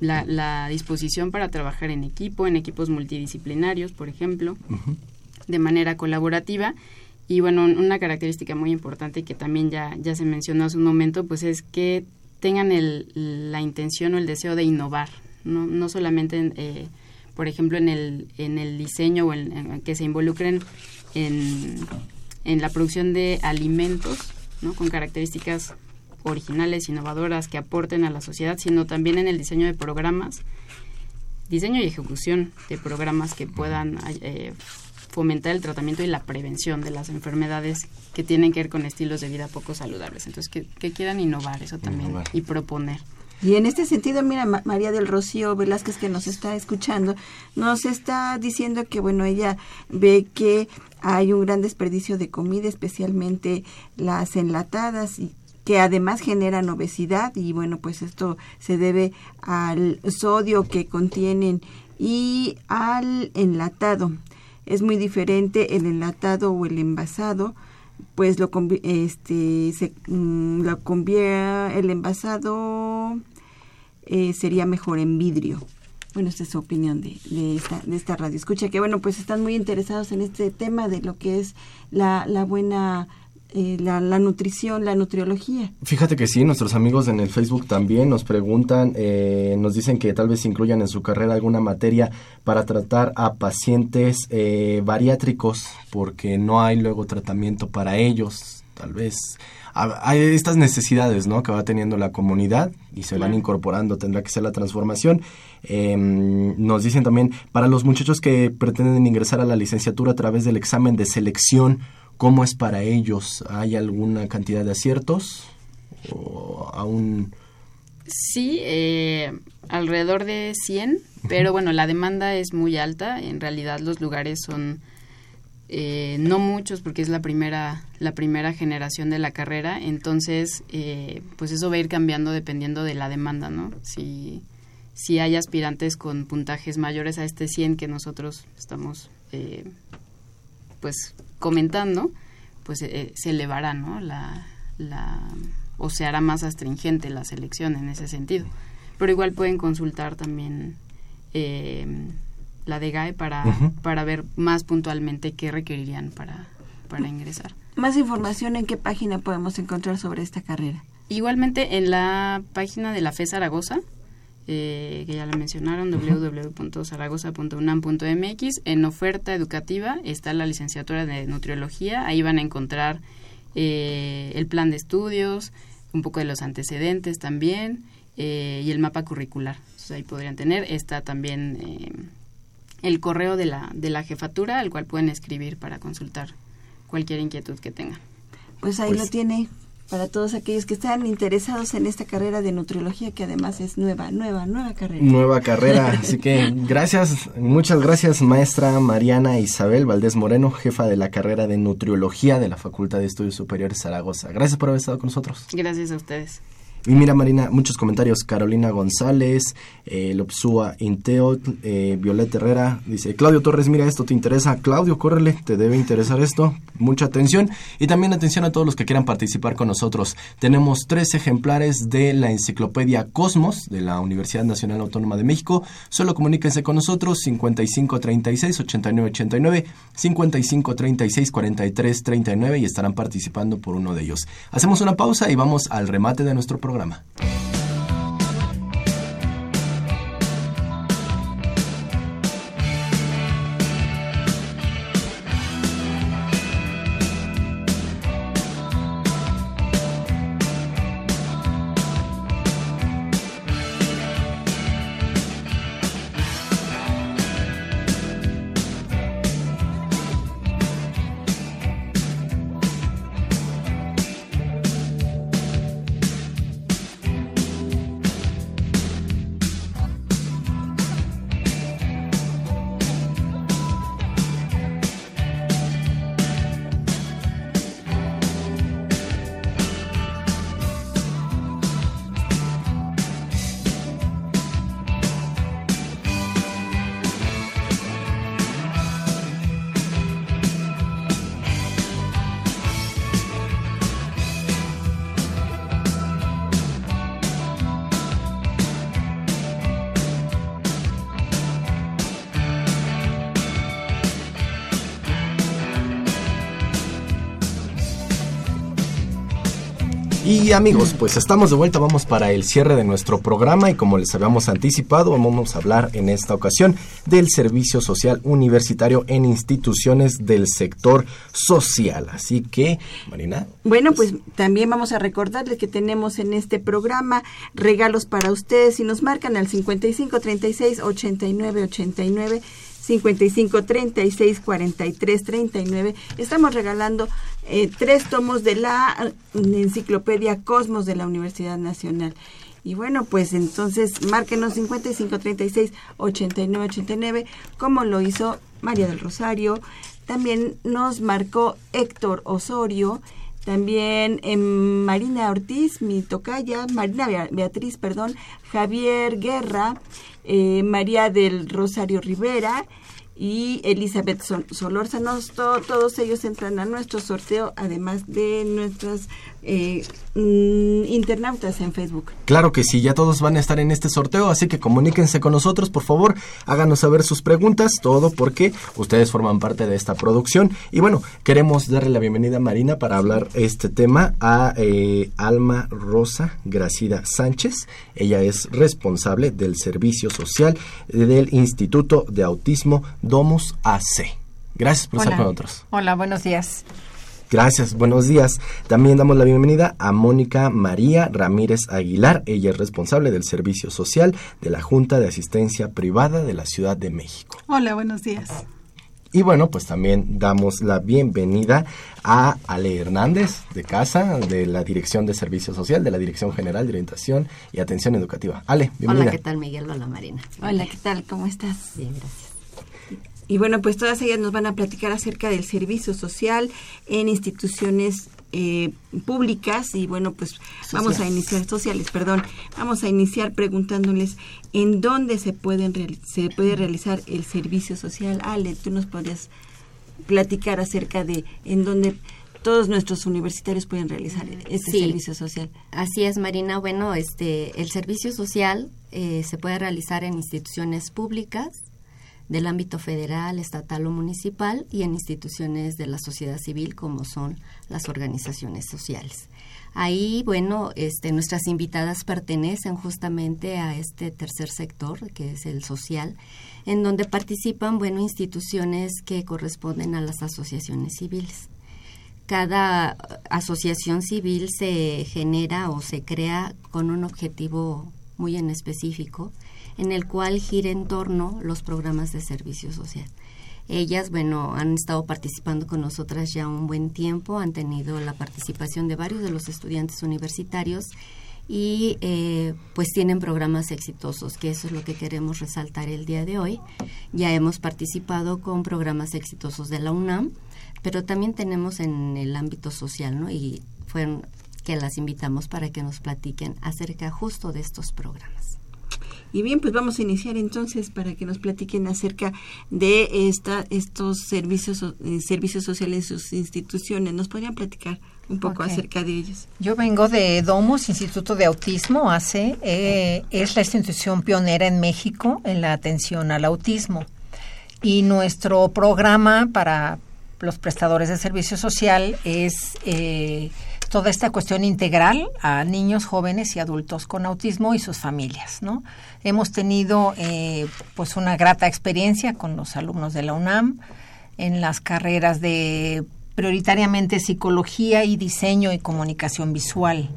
Speaker 5: la, la disposición para trabajar en equipo, en equipos multidisciplinarios, por ejemplo, de manera colaborativa. Y bueno, un- una característica muy importante que también ya, ya se mencionó hace un momento, pues es que tengan el, la intención o el deseo de innovar, no, no solamente, en, eh, por ejemplo, en el, en el diseño o en, en que se involucren en, en la producción de alimentos, ¿no? con características originales, innovadoras, que aporten a la sociedad, sino también en el diseño de programas, diseño y ejecución de programas que puedan eh, fomentar el tratamiento y la prevención de las enfermedades que tienen que ver con estilos de vida poco saludables. Entonces, que, que quieran innovar eso también
Speaker 2: Innovar.
Speaker 5: y proponer.
Speaker 1: Y en este sentido, mira, Ma- María del Rocío Velázquez que nos está escuchando, nos está diciendo que, bueno, ella ve que hay un gran desperdicio de comida, especialmente las enlatadas, y que además generan obesidad y, bueno, pues esto se debe al sodio que contienen y al enlatado. Es muy diferente el enlatado o el envasado pues lo este se mm, lo convierte el envasado eh, sería mejor en vidrio. Bueno esta es su opinión de, de esta de esta radio. Escucha que bueno pues están muy interesados en este tema de lo que es la, la buena eh, la, la, nutrición, la nutriología.
Speaker 2: Fíjate que sí, nuestros amigos en el Facebook también nos preguntan, eh, nos dicen que tal vez incluyan en su carrera alguna materia para tratar a pacientes eh, bariátricos, porque no hay luego tratamiento para ellos, tal vez. Hay estas necesidades ¿no? que va teniendo la comunidad y se van incorporando, tendrá que ser la transformación. Em, nos dicen también, para los muchachos que pretenden ingresar a la licenciatura a través del examen de selección, ¿Cómo es para ellos? ¿Hay alguna cantidad de aciertos? ¿O aún...?
Speaker 5: Sí, eh, alrededor de 100, pero bueno, la demanda es muy alta. En realidad los lugares son eh, no muchos porque es la primera, la primera generación de la carrera. Entonces, eh, pues eso va a ir cambiando dependiendo de la demanda, ¿no? Si, si hay aspirantes con puntajes mayores a este 100 que nosotros estamos pues comentando, pues eh, se elevará, ¿no? La, la, o se hará más astringente la selección en ese sentido. Pero igual pueden consultar también eh, la DGAE para, para ver más puntualmente qué requerirían para, para ingresar.
Speaker 1: Más información en qué página podemos encontrar sobre esta carrera.
Speaker 5: Igualmente en la página de la FE Zaragoza, eh, que ya la mencionaron, www.zaragoza.unam.mx. En oferta educativa está la licenciatura de nutriología. Ahí van a encontrar eh, el plan de estudios, un poco de los antecedentes también eh, y el mapa curricular. ahí podrían tener. Está también el correo de la, de la jefatura, al cual pueden escribir para consultar cualquier inquietud que tengan.
Speaker 1: Pues ahí lo pues tiene para todos aquellos que están interesados en esta carrera de nutriología que además es nueva, nueva, nueva carrera.
Speaker 2: Nueva carrera, así que gracias, muchas gracias maestra Mariana Isabel Valdés Moreno, jefa de la carrera de nutriología de la Facultad de Estudios Superiores Zaragoza. Gracias por haber estado con nosotros.
Speaker 5: Gracias a ustedes.
Speaker 2: Y mira, Marina, muchos comentarios. Carolina González, eh, Lopsúa Inteot, eh, Violeta Herrera, dice, Claudio Torres, mira, esto te interesa. Claudio, córrele, te debe interesar esto. Mucha atención. Y también atención a todos los que quieran participar con nosotros. Tenemos tres ejemplares de la enciclopedia Cosmos de la Universidad Nacional Autónoma de México. Solo comuníquense con nosotros 5536-8989, 5536-4339 y estarán participando por uno de ellos. Hacemos una pausa y vamos al remate de nuestro programa programa. Y amigos, pues estamos de vuelta, vamos para el cierre de nuestro programa y como les habíamos anticipado, vamos a hablar en esta ocasión del servicio social universitario en instituciones del sector social. Así que, Marina.
Speaker 1: Bueno, pues también vamos a recordarles que tenemos en este programa regalos para ustedes y nos marcan al 55 36 89 89 55 36 43 39. Estamos regalando eh, tres tomos de la enciclopedia Cosmos de la Universidad Nacional. Y bueno, pues entonces márquenos 55 36 89 89, como lo hizo María del Rosario. También nos marcó Héctor Osorio. También eh, Marina Ortiz, mi tocaya, Marina Beatriz, perdón, Javier Guerra, eh, María del Rosario Rivera y Elizabeth Solórzanos, todos ellos entran a nuestro sorteo, además de nuestras eh, mm, internautas en Facebook.
Speaker 2: Claro que sí, ya todos van a estar en este sorteo, así que comuníquense con nosotros, por favor, háganos saber sus preguntas, todo porque ustedes forman parte de esta producción. Y bueno, queremos darle la bienvenida a Marina para hablar este tema a eh, Alma Rosa Gracida Sánchez. Ella es responsable del servicio social del Instituto de Autismo Domus AC. Gracias por estar con nosotros.
Speaker 6: Hola, buenos días.
Speaker 2: Gracias, buenos días. También damos la bienvenida a Mónica María Ramírez Aguilar. Ella es responsable del Servicio Social de la Junta de Asistencia Privada de la Ciudad de México.
Speaker 6: Hola, buenos días.
Speaker 2: Y bueno, pues también damos la bienvenida a Ale Hernández de casa, de la Dirección de Servicio Social, de la Dirección General de Orientación y Atención Educativa. Ale, bienvenida.
Speaker 7: Hola, ¿qué tal Miguel? Hola Marina.
Speaker 1: Hola, ¿qué tal? ¿Cómo estás?
Speaker 7: Bien, gracias.
Speaker 1: Y bueno, pues todas ellas nos van a platicar acerca del servicio social en instituciones eh, públicas y bueno, pues vamos a iniciar sociales, perdón, vamos a iniciar preguntándoles en dónde se pueden se puede realizar el servicio social. Ale, tú nos podrías platicar acerca de en dónde todos nuestros universitarios pueden realizar este servicio social.
Speaker 7: Así es, Marina. Bueno, este el servicio social eh, se puede realizar en instituciones públicas del ámbito federal, estatal o municipal y en instituciones de la sociedad civil como son las organizaciones sociales. Ahí, bueno, este, nuestras invitadas pertenecen justamente a este tercer sector, que es el social, en donde participan, bueno, instituciones que corresponden a las asociaciones civiles. Cada asociación civil se genera o se crea con un objetivo muy en específico en el cual gira en torno los programas de servicio social. Ellas, bueno, han estado participando con nosotras ya un buen tiempo, han tenido la participación de varios de los estudiantes universitarios y eh, pues tienen programas exitosos, que eso es lo que queremos resaltar el día de hoy. Ya hemos participado con programas exitosos de la UNAM, pero también tenemos en el ámbito social, ¿no? Y fueron que las invitamos para que nos platiquen acerca justo de estos programas.
Speaker 1: Y bien, pues vamos a iniciar entonces para que nos platiquen acerca de esta, estos servicios, eh, servicios sociales en sus instituciones. ¿Nos podrían platicar un poco acerca de ellos?
Speaker 6: Yo vengo de Domus, Instituto de Autismo, ACE. Eh, es la institución pionera en México en la atención al autismo. Y nuestro programa para los prestadores de servicio social es... Eh, toda esta cuestión integral a niños, jóvenes y adultos con autismo y sus familias, ¿no? Hemos tenido eh, pues una grata experiencia con los alumnos de la UNAM en las carreras de prioritariamente psicología y diseño y comunicación visual.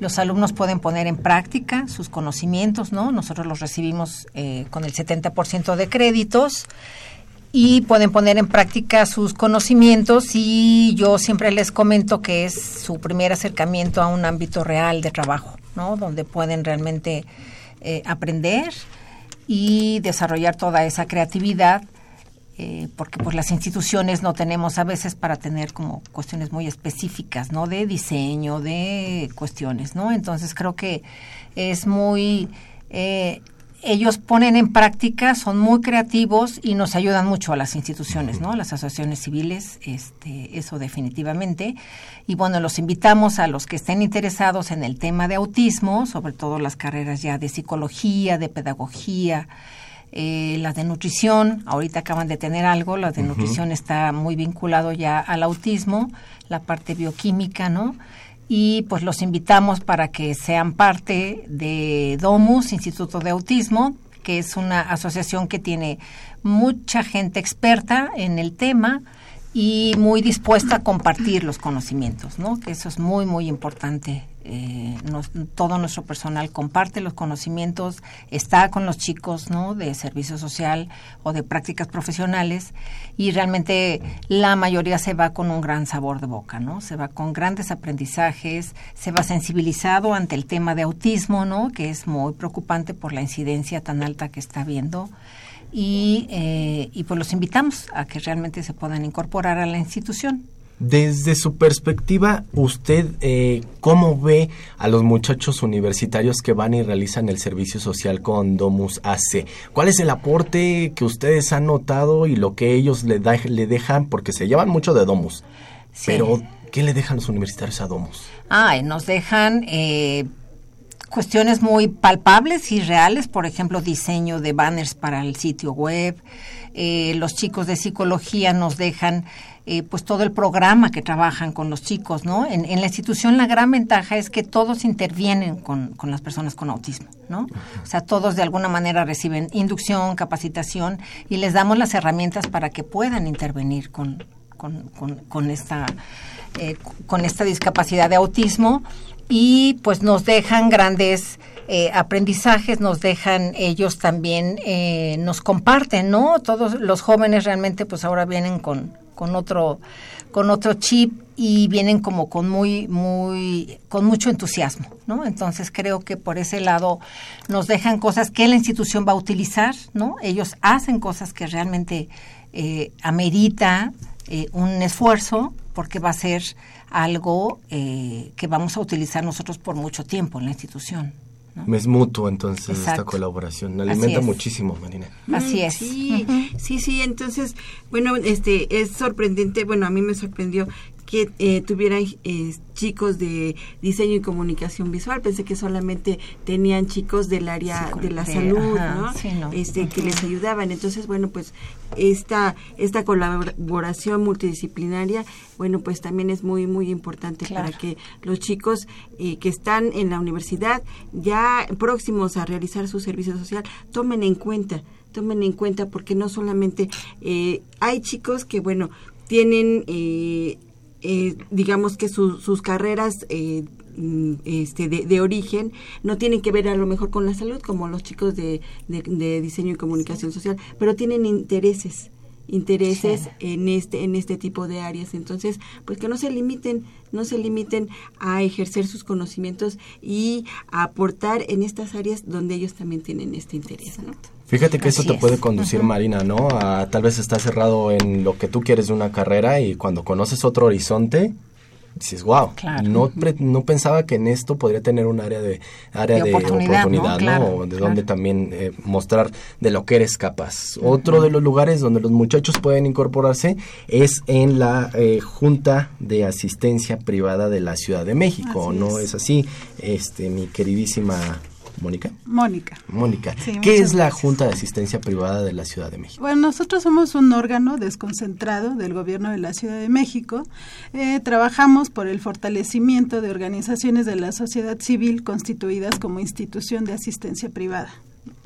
Speaker 6: Los alumnos pueden poner en práctica sus conocimientos, ¿no? Nosotros los recibimos eh, con el 70% de créditos y pueden poner en práctica sus conocimientos y yo siempre les comento que es su primer acercamiento a un ámbito real de trabajo, ¿no? Donde pueden realmente eh, aprender y desarrollar toda esa creatividad eh, porque pues las instituciones no tenemos a veces para tener como cuestiones muy específicas, ¿no? De diseño, de cuestiones, ¿no? Entonces creo que es muy eh, ellos ponen en práctica, son muy creativos y nos ayudan mucho a las instituciones, ¿no? Las asociaciones civiles, este, eso definitivamente. Y bueno, los invitamos a los que estén interesados en el tema de autismo, sobre todo las carreras ya de psicología, de pedagogía, eh, las de nutrición, ahorita acaban de tener algo, la de nutrición está muy vinculado ya al autismo, la parte bioquímica, ¿no? Y pues los invitamos para que sean parte de Domus, Instituto de Autismo, que es una asociación que tiene mucha gente experta en el tema y muy dispuesta a compartir los conocimientos, ¿no? Que eso es muy, muy importante eh, todo nuestro personal comparte los conocimientos, está con los chicos ¿no? de servicio social o de prácticas profesionales y realmente la mayoría se va con un gran sabor de boca, ¿no? Se va con grandes aprendizajes, se va sensibilizado ante el tema de autismo, ¿no? Que es muy preocupante por la incidencia tan alta que está habiendo. Y, eh, y pues los invitamos a que realmente se puedan incorporar a la institución.
Speaker 2: Desde su perspectiva, ¿usted eh, cómo ve a los muchachos universitarios que van y realizan el servicio social con Domus AC? ¿Cuál es el aporte que ustedes han notado y lo que ellos le, le dejan? Porque se llevan mucho de Domus. Pero, ¿qué le dejan los universitarios a Domus?
Speaker 6: Ah, nos dejan eh, cuestiones muy palpables y reales, por ejemplo, diseño de banners para el sitio web. Eh, los chicos de psicología nos dejan eh, pues todo el programa que trabajan con los chicos, ¿no? En, la institución la gran ventaja es que todos intervienen con, con, las personas con autismo, ¿no? O sea, todos de alguna manera reciben inducción, capacitación y les damos las herramientas para que puedan intervenir con, con, con esta, eh, con esta discapacidad de autismo y pues nos dejan grandes eh, aprendizajes, nos dejan ellos también, eh, nos comparten, ¿no? Todos los jóvenes realmente pues ahora vienen con con otro con otro chip y vienen como con muy muy con mucho entusiasmo no entonces creo que por ese lado nos dejan cosas que la institución va a utilizar no ellos hacen cosas que realmente eh, amerita eh, un esfuerzo porque va a ser algo eh, que vamos a utilizar nosotros por mucho tiempo en la institución
Speaker 2: es mutuo entonces esta colaboración, alimenta muchísimo, Marina.
Speaker 6: Así es.
Speaker 1: Sí, sí, sí, entonces, bueno, este es sorprendente, bueno, a mí me sorprendió que eh, tuvieran eh, chicos de diseño y comunicación visual. Pensé que solamente tenían chicos del área de la salud, ¿no? Este, que les ayudaban. Entonces, bueno, pues esta esta colaboración multidisciplinaria, bueno, pues también es muy muy importante para que los chicos eh, que están en la universidad ya próximos a realizar su servicio social tomen en cuenta tomen en cuenta porque no solamente eh, hay chicos que bueno tienen eh, eh, digamos que sus carreras eh, mm, este, de, origen no tienen que ver a lo mejor con la salud como los chicos de, de, diseño y comunicación social, pero tienen intereses intereses en este en este tipo de áreas. Entonces pues que no se limiten no se limiten a ejercer sus conocimientos y a aportar en estas áreas donde ellos también tienen este interés ¿no?
Speaker 2: Fíjate que eso te puede conducir, Marina, ¿no? A tal vez estás cerrado en lo que tú quieres de una carrera y cuando conoces otro horizonte, dices, wow, no, no pensaba que en esto podría tener un área de, área de, oportunidad, ¿no? o de donde también eh, mostrar de lo que eres capaz. Otro de los lugares donde los muchachos pueden incorporarse es en la eh, Junta de Asistencia Privada de la Ciudad de México, ¿no? Es. es así, este, mi queridísima Mónica.
Speaker 8: Mónica.
Speaker 2: Mónica. ¿Qué es la Junta de Asistencia Privada de la Ciudad de México?
Speaker 8: Bueno, nosotros somos un órgano desconcentrado del gobierno de la Ciudad de México. Eh, trabajamos por el fortalecimiento de organizaciones de la sociedad civil constituidas como institución de asistencia privada.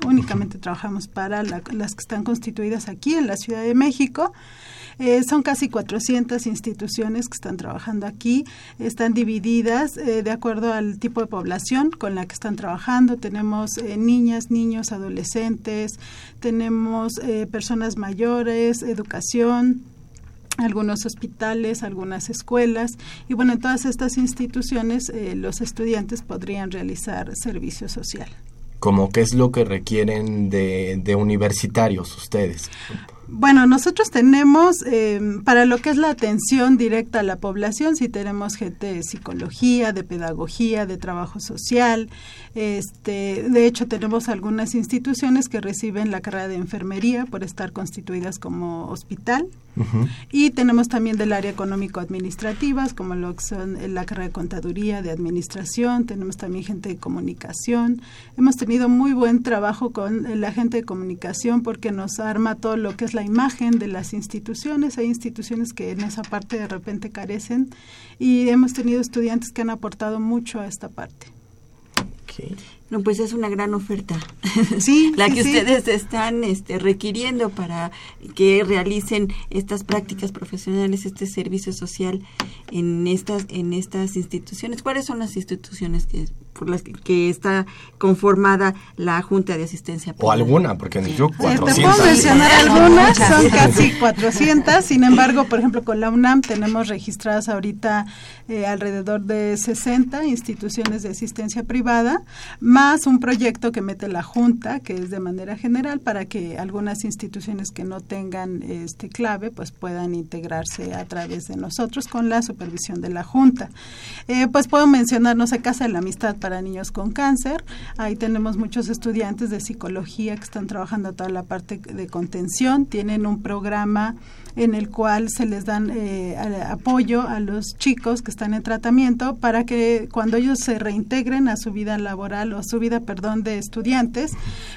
Speaker 8: Únicamente trabajamos para las que están constituidas aquí en la Ciudad de México. Eh, son casi 400 instituciones que están trabajando aquí. Están divididas eh, de acuerdo al tipo de población con la que están trabajando. Tenemos eh, niñas, niños, adolescentes, tenemos personas mayores, educación, algunos hospitales, algunas escuelas y bueno, en todas estas instituciones los estudiantes podrían realizar servicio social.
Speaker 2: ¿Cómo qué es lo que requieren de, de universitarios ustedes?
Speaker 8: Bueno, nosotros tenemos, em, para lo que es la atención directa a la población, sí tenemos gente de psicología, de pedagogía, de trabajo social. Este, de hecho, tenemos algunas instituciones que reciben la carrera de enfermería por estar constituidas como hospital. Y tenemos también del área económico-administrativas, como lo que son eh, la carrera de contaduría, de administración. Tenemos también gente de comunicación. Hemos tenido muy buen trabajo con eh, la gente de comunicación porque nos arma todo lo que es la imagen de las instituciones. Hay instituciones que en esa parte de repente carecen y hemos tenido estudiantes que han aportado mucho a esta parte.
Speaker 1: No, pues es una gran oferta.
Speaker 8: Sí,
Speaker 1: la que ustedes están este, requiriendo para que realicen estas prácticas profesionales, este servicio social en estas en estas instituciones. ¿Cuáles son las instituciones que por las que, está conformada la Junta de Asistencia.
Speaker 2: O alguna, porque yo 400.
Speaker 8: te puedo mencionar algunas, son casi 400, sin embargo, por ejemplo, con la UNAM tenemos registradas ahorita eh, alrededor de 60 instituciones de asistencia privada, más un proyecto que mete la Junta, que es de manera general, para que algunas instituciones que no tengan este clave, pues puedan integrarse a través de nosotros con la supervisión de la Junta. Eh, pues puedo mencionar, no sé, Casa de la Amistad para niños con cáncer. Ahí tenemos muchos estudiantes de psicología que están trabajando toda la parte de contención. Tienen un programa en el cual se les dan eh, apoyo a los chicos que están en tratamiento para que cuando ellos se reintegren a su vida laboral o a su vida, perdón, de estudiantes,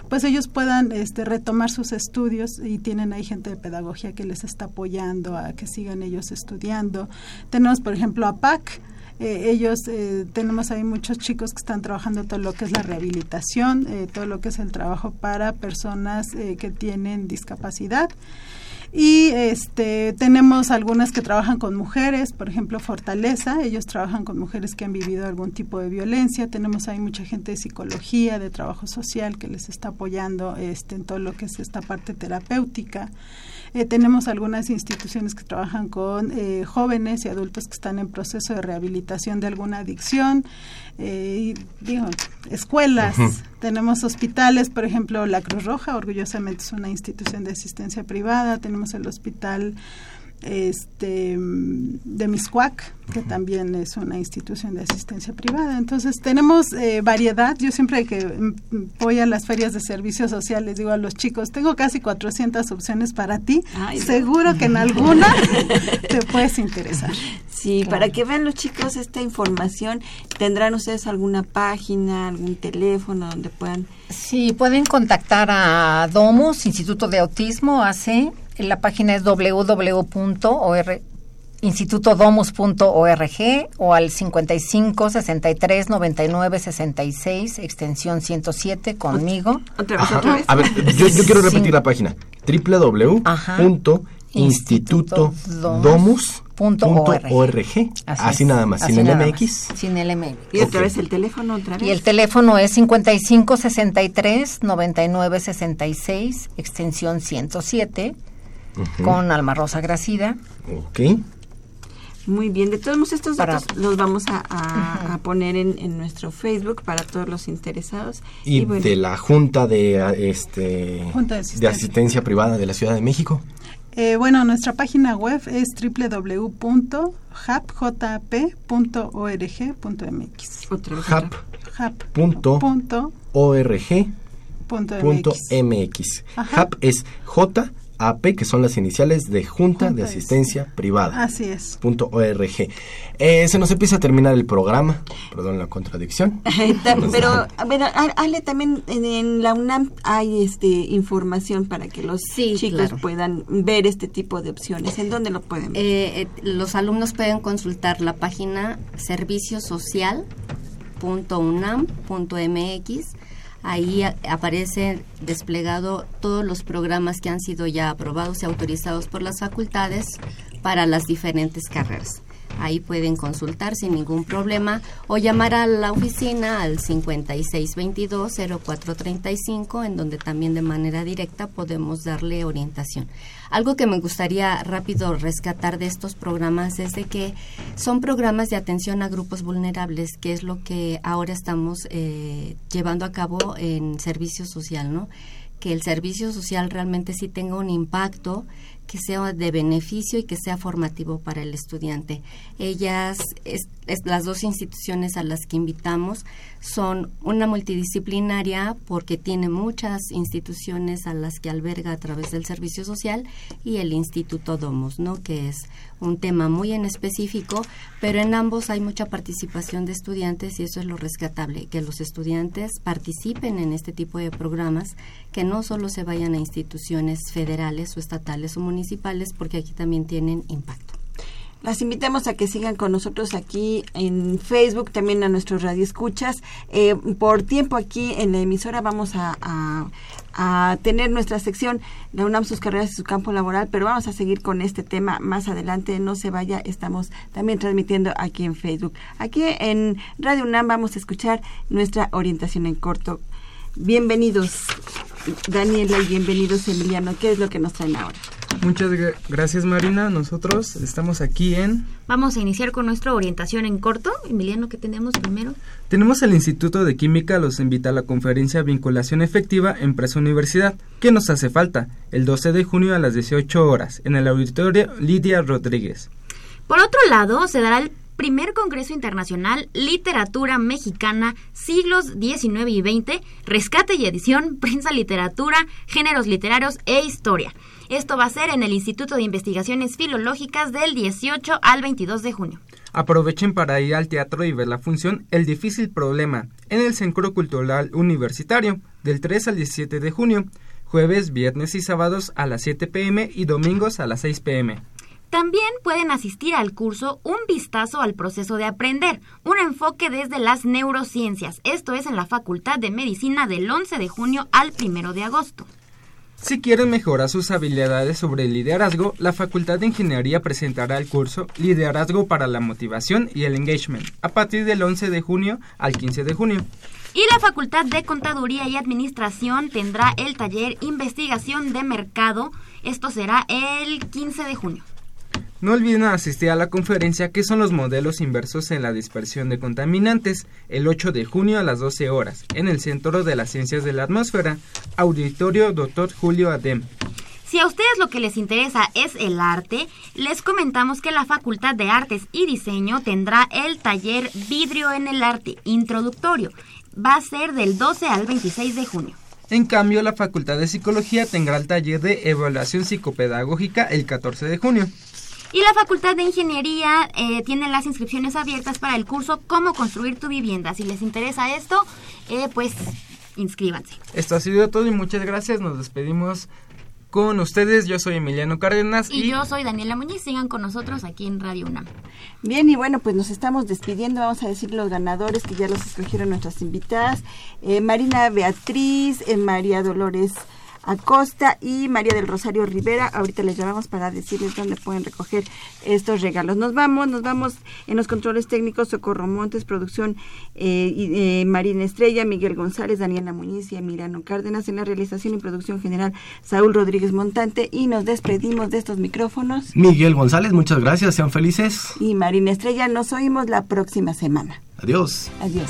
Speaker 8: pues ellos puedan este, retomar sus estudios y tienen ahí gente de pedagogía que les está apoyando a que sigan ellos estudiando. Tenemos, por ejemplo, a PAC, eh, ellos, eh, tenemos ahí muchos chicos que están trabajando todo lo que es la rehabilitación, eh, todo lo que es el trabajo para personas que tienen discapacidad. Y este, tenemos algunas que trabajan con mujeres, por ejemplo, Fortaleza, ellos trabajan con mujeres que han vivido algún tipo de violencia. Tenemos ahí mucha gente de psicología, de trabajo social que les está apoyando este, en todo lo que es esta parte terapéutica. Eh, tenemos algunas instituciones que trabajan con eh, jóvenes y adultos que están en proceso de rehabilitación de alguna adicción. Eh, y, digo, escuelas, tenemos hospitales, por ejemplo, la Cruz Roja, orgullosamente es una institución de asistencia privada, tenemos el hospital este de Miscuac, que también es una institución de asistencia privada. Entonces tenemos eh, variedad. Yo siempre que mm, voy a las ferias de servicios sociales digo a los chicos, tengo casi 400 opciones para ti. Seguro que en alguna te puedes interesar.
Speaker 1: Sí, para que vean los chicos esta información, ¿tendrán ustedes alguna página, algún teléfono donde puedan?
Speaker 6: Sí, pueden contactar a Domus, Instituto de Autismo, AC, la página es www.institutodomus.org o al 55 63 99 66 extensión 107 conmigo.
Speaker 2: ¿Otra vez, otra vez? A ver, yo, quiero repetir la página www.institutodomus.org Así, nada más, sin el MX.
Speaker 6: Sin el MX.
Speaker 1: Y otra vez el teléfono, otra vez.
Speaker 6: Y el teléfono es 55 63 99 66 extensión 107 con Alma Rosa Gracida.
Speaker 2: Ok.
Speaker 1: Muy bien, de todos estos datos los vamos a, poner en, nuestro Facebook para todos los interesados.
Speaker 2: Y, de la Junta de, este, de, asistencia. Privada de la Ciudad de México.
Speaker 8: Eh, bueno, nuestra página web es www.hapjp.org.mx.
Speaker 2: Otra vez. Hap.org.mx. Hap es J AP, que son las iniciales de Junta, de Asistencia Privada.
Speaker 8: Así es.
Speaker 2: Punto .org. Eh, se nos empieza a terminar el programa, perdón la contradicción.
Speaker 1: Pero, bueno, Ale, también en, la UNAM hay este información para que los chicos puedan ver este tipo de opciones. ¿En dónde lo pueden ver?
Speaker 7: Eh, eh, los alumnos pueden consultar la página serviciosocial.unam.mx Ahí aparece desplegado todos los programas que han sido ya aprobados y autorizados por las facultades para las diferentes carreras. Ahí pueden consultar sin ningún problema o llamar a la oficina al 5622-0435, en donde también de manera directa podemos darle orientación. Algo que me gustaría rápido rescatar de estos programas es de que son programas de atención a grupos vulnerables, que es lo que ahora estamos eh, llevando a cabo en servicio social, ¿no? Que el servicio social realmente sí tenga un impacto que sea de beneficio y que sea formativo para el estudiante. Ellas, las dos instituciones a las que invitamos son una multidisciplinaria porque tiene muchas instituciones a las que alberga a través del servicio social y el Instituto Domus, ¿no? que es un tema muy en específico, pero en ambos hay mucha participación de estudiantes y eso es lo rescatable, que los estudiantes participen en este tipo de programas, que no solo se vayan a instituciones federales o estatales o municipales, porque aquí también tienen impacto.
Speaker 1: Las invitamos a que sigan con nosotros aquí en Facebook, también a nuestros radioescuchas. Eh, por tiempo aquí en la emisora vamos a, a tener nuestra sección La UNAM, sus carreras y su campo laboral, pero vamos a seguir con este tema más adelante. No se vaya, estamos también transmitiendo aquí en Facebook. Aquí en Radio UNAM vamos a escuchar nuestra orientación en corto. Bienvenidos, Daniela, y bienvenidos, Emiliano. ¿Qué es lo que nos traen ahora?
Speaker 9: Muchas gracias Marina, nosotros estamos aquí en...
Speaker 10: Vamos a iniciar con nuestra orientación en corto. Emiliano, ¿qué tenemos primero?
Speaker 9: Tenemos el Instituto de Química, los invita a la conferencia Vinculación Efectiva Empresa Universidad. ¿Qué nos hace falta? El 12 de junio a las 18 horas, en el auditorio Lidia Rodríguez.
Speaker 10: Por otro lado, se dará el primer Congreso Internacional Literatura Mexicana Siglos XIX y XX, Rescate y Edición, Prensa Literatura, Géneros Literarios e Historia. Esto va a ser en el Instituto de Investigaciones Filológicas del 18 al 22 de junio.
Speaker 9: Aprovechen para ir al teatro y ver la función El difícil problema en el Centro Cultural Universitario del 3 al 17 de junio, jueves, viernes y sábados a las 7 pm y domingos a las 6 pm.
Speaker 10: También pueden asistir al curso Un vistazo al proceso de aprender, un enfoque desde las neurociencias. Esto es en la Facultad de Medicina del 11 de junio al 1 de agosto.
Speaker 9: Si quieren mejorar sus habilidades sobre el liderazgo, la Facultad de Ingeniería presentará el curso Liderazgo para la Motivación y el Engagement a partir del 11 de junio al 15 de junio.
Speaker 10: Y la Facultad de Contaduría y Administración tendrá el taller Investigación de Mercado. Esto será el 15 de junio.
Speaker 9: No olviden asistir a la conferencia que son los modelos inversos en la dispersión de contaminantes el 8 de junio a las 12 horas en el Centro de las Ciencias de la Atmósfera, Auditorio Dr. Julio Adem.
Speaker 10: Si a ustedes lo que les interesa es el arte, les comentamos que la Facultad de Artes y Diseño tendrá el taller Vidrio en el Arte introductorio. Va a ser del 12 al 26 de junio.
Speaker 9: En cambio, la Facultad de Psicología tendrá el taller de Evaluación Psicopedagógica el 14 de junio.
Speaker 10: Y la Facultad de Ingeniería eh, tiene las inscripciones abiertas para el curso Cómo construir tu vivienda. Si les interesa esto, eh, pues inscríbanse.
Speaker 9: Esto ha sido todo y muchas gracias. Nos despedimos con ustedes. Yo soy Emiliano Cárdenas.
Speaker 10: Y, yo soy Daniela Muñiz. Sigan con nosotros aquí en Radio UNAM.
Speaker 1: Bien, y bueno, pues nos estamos despidiendo. Vamos a decir los ganadores que ya los escogieron nuestras invitadas. Eh, Marina Beatriz, María Dolores. Acosta y María del Rosario Rivera. Ahorita les llamamos para decirles dónde pueden recoger estos regalos. Nos vamos, nos vamos en los controles técnicos Socorro Montes, producción eh, eh, Marina Estrella, Miguel González, Daniela Muñiz y Emiliano Cárdenas. En la realización y producción general, Saúl Rodríguez Montante. Y nos despedimos de estos micrófonos.
Speaker 2: Miguel González, muchas gracias, sean felices.
Speaker 1: Y Marina Estrella, nos oímos la próxima semana.
Speaker 2: Adiós.
Speaker 1: Adiós.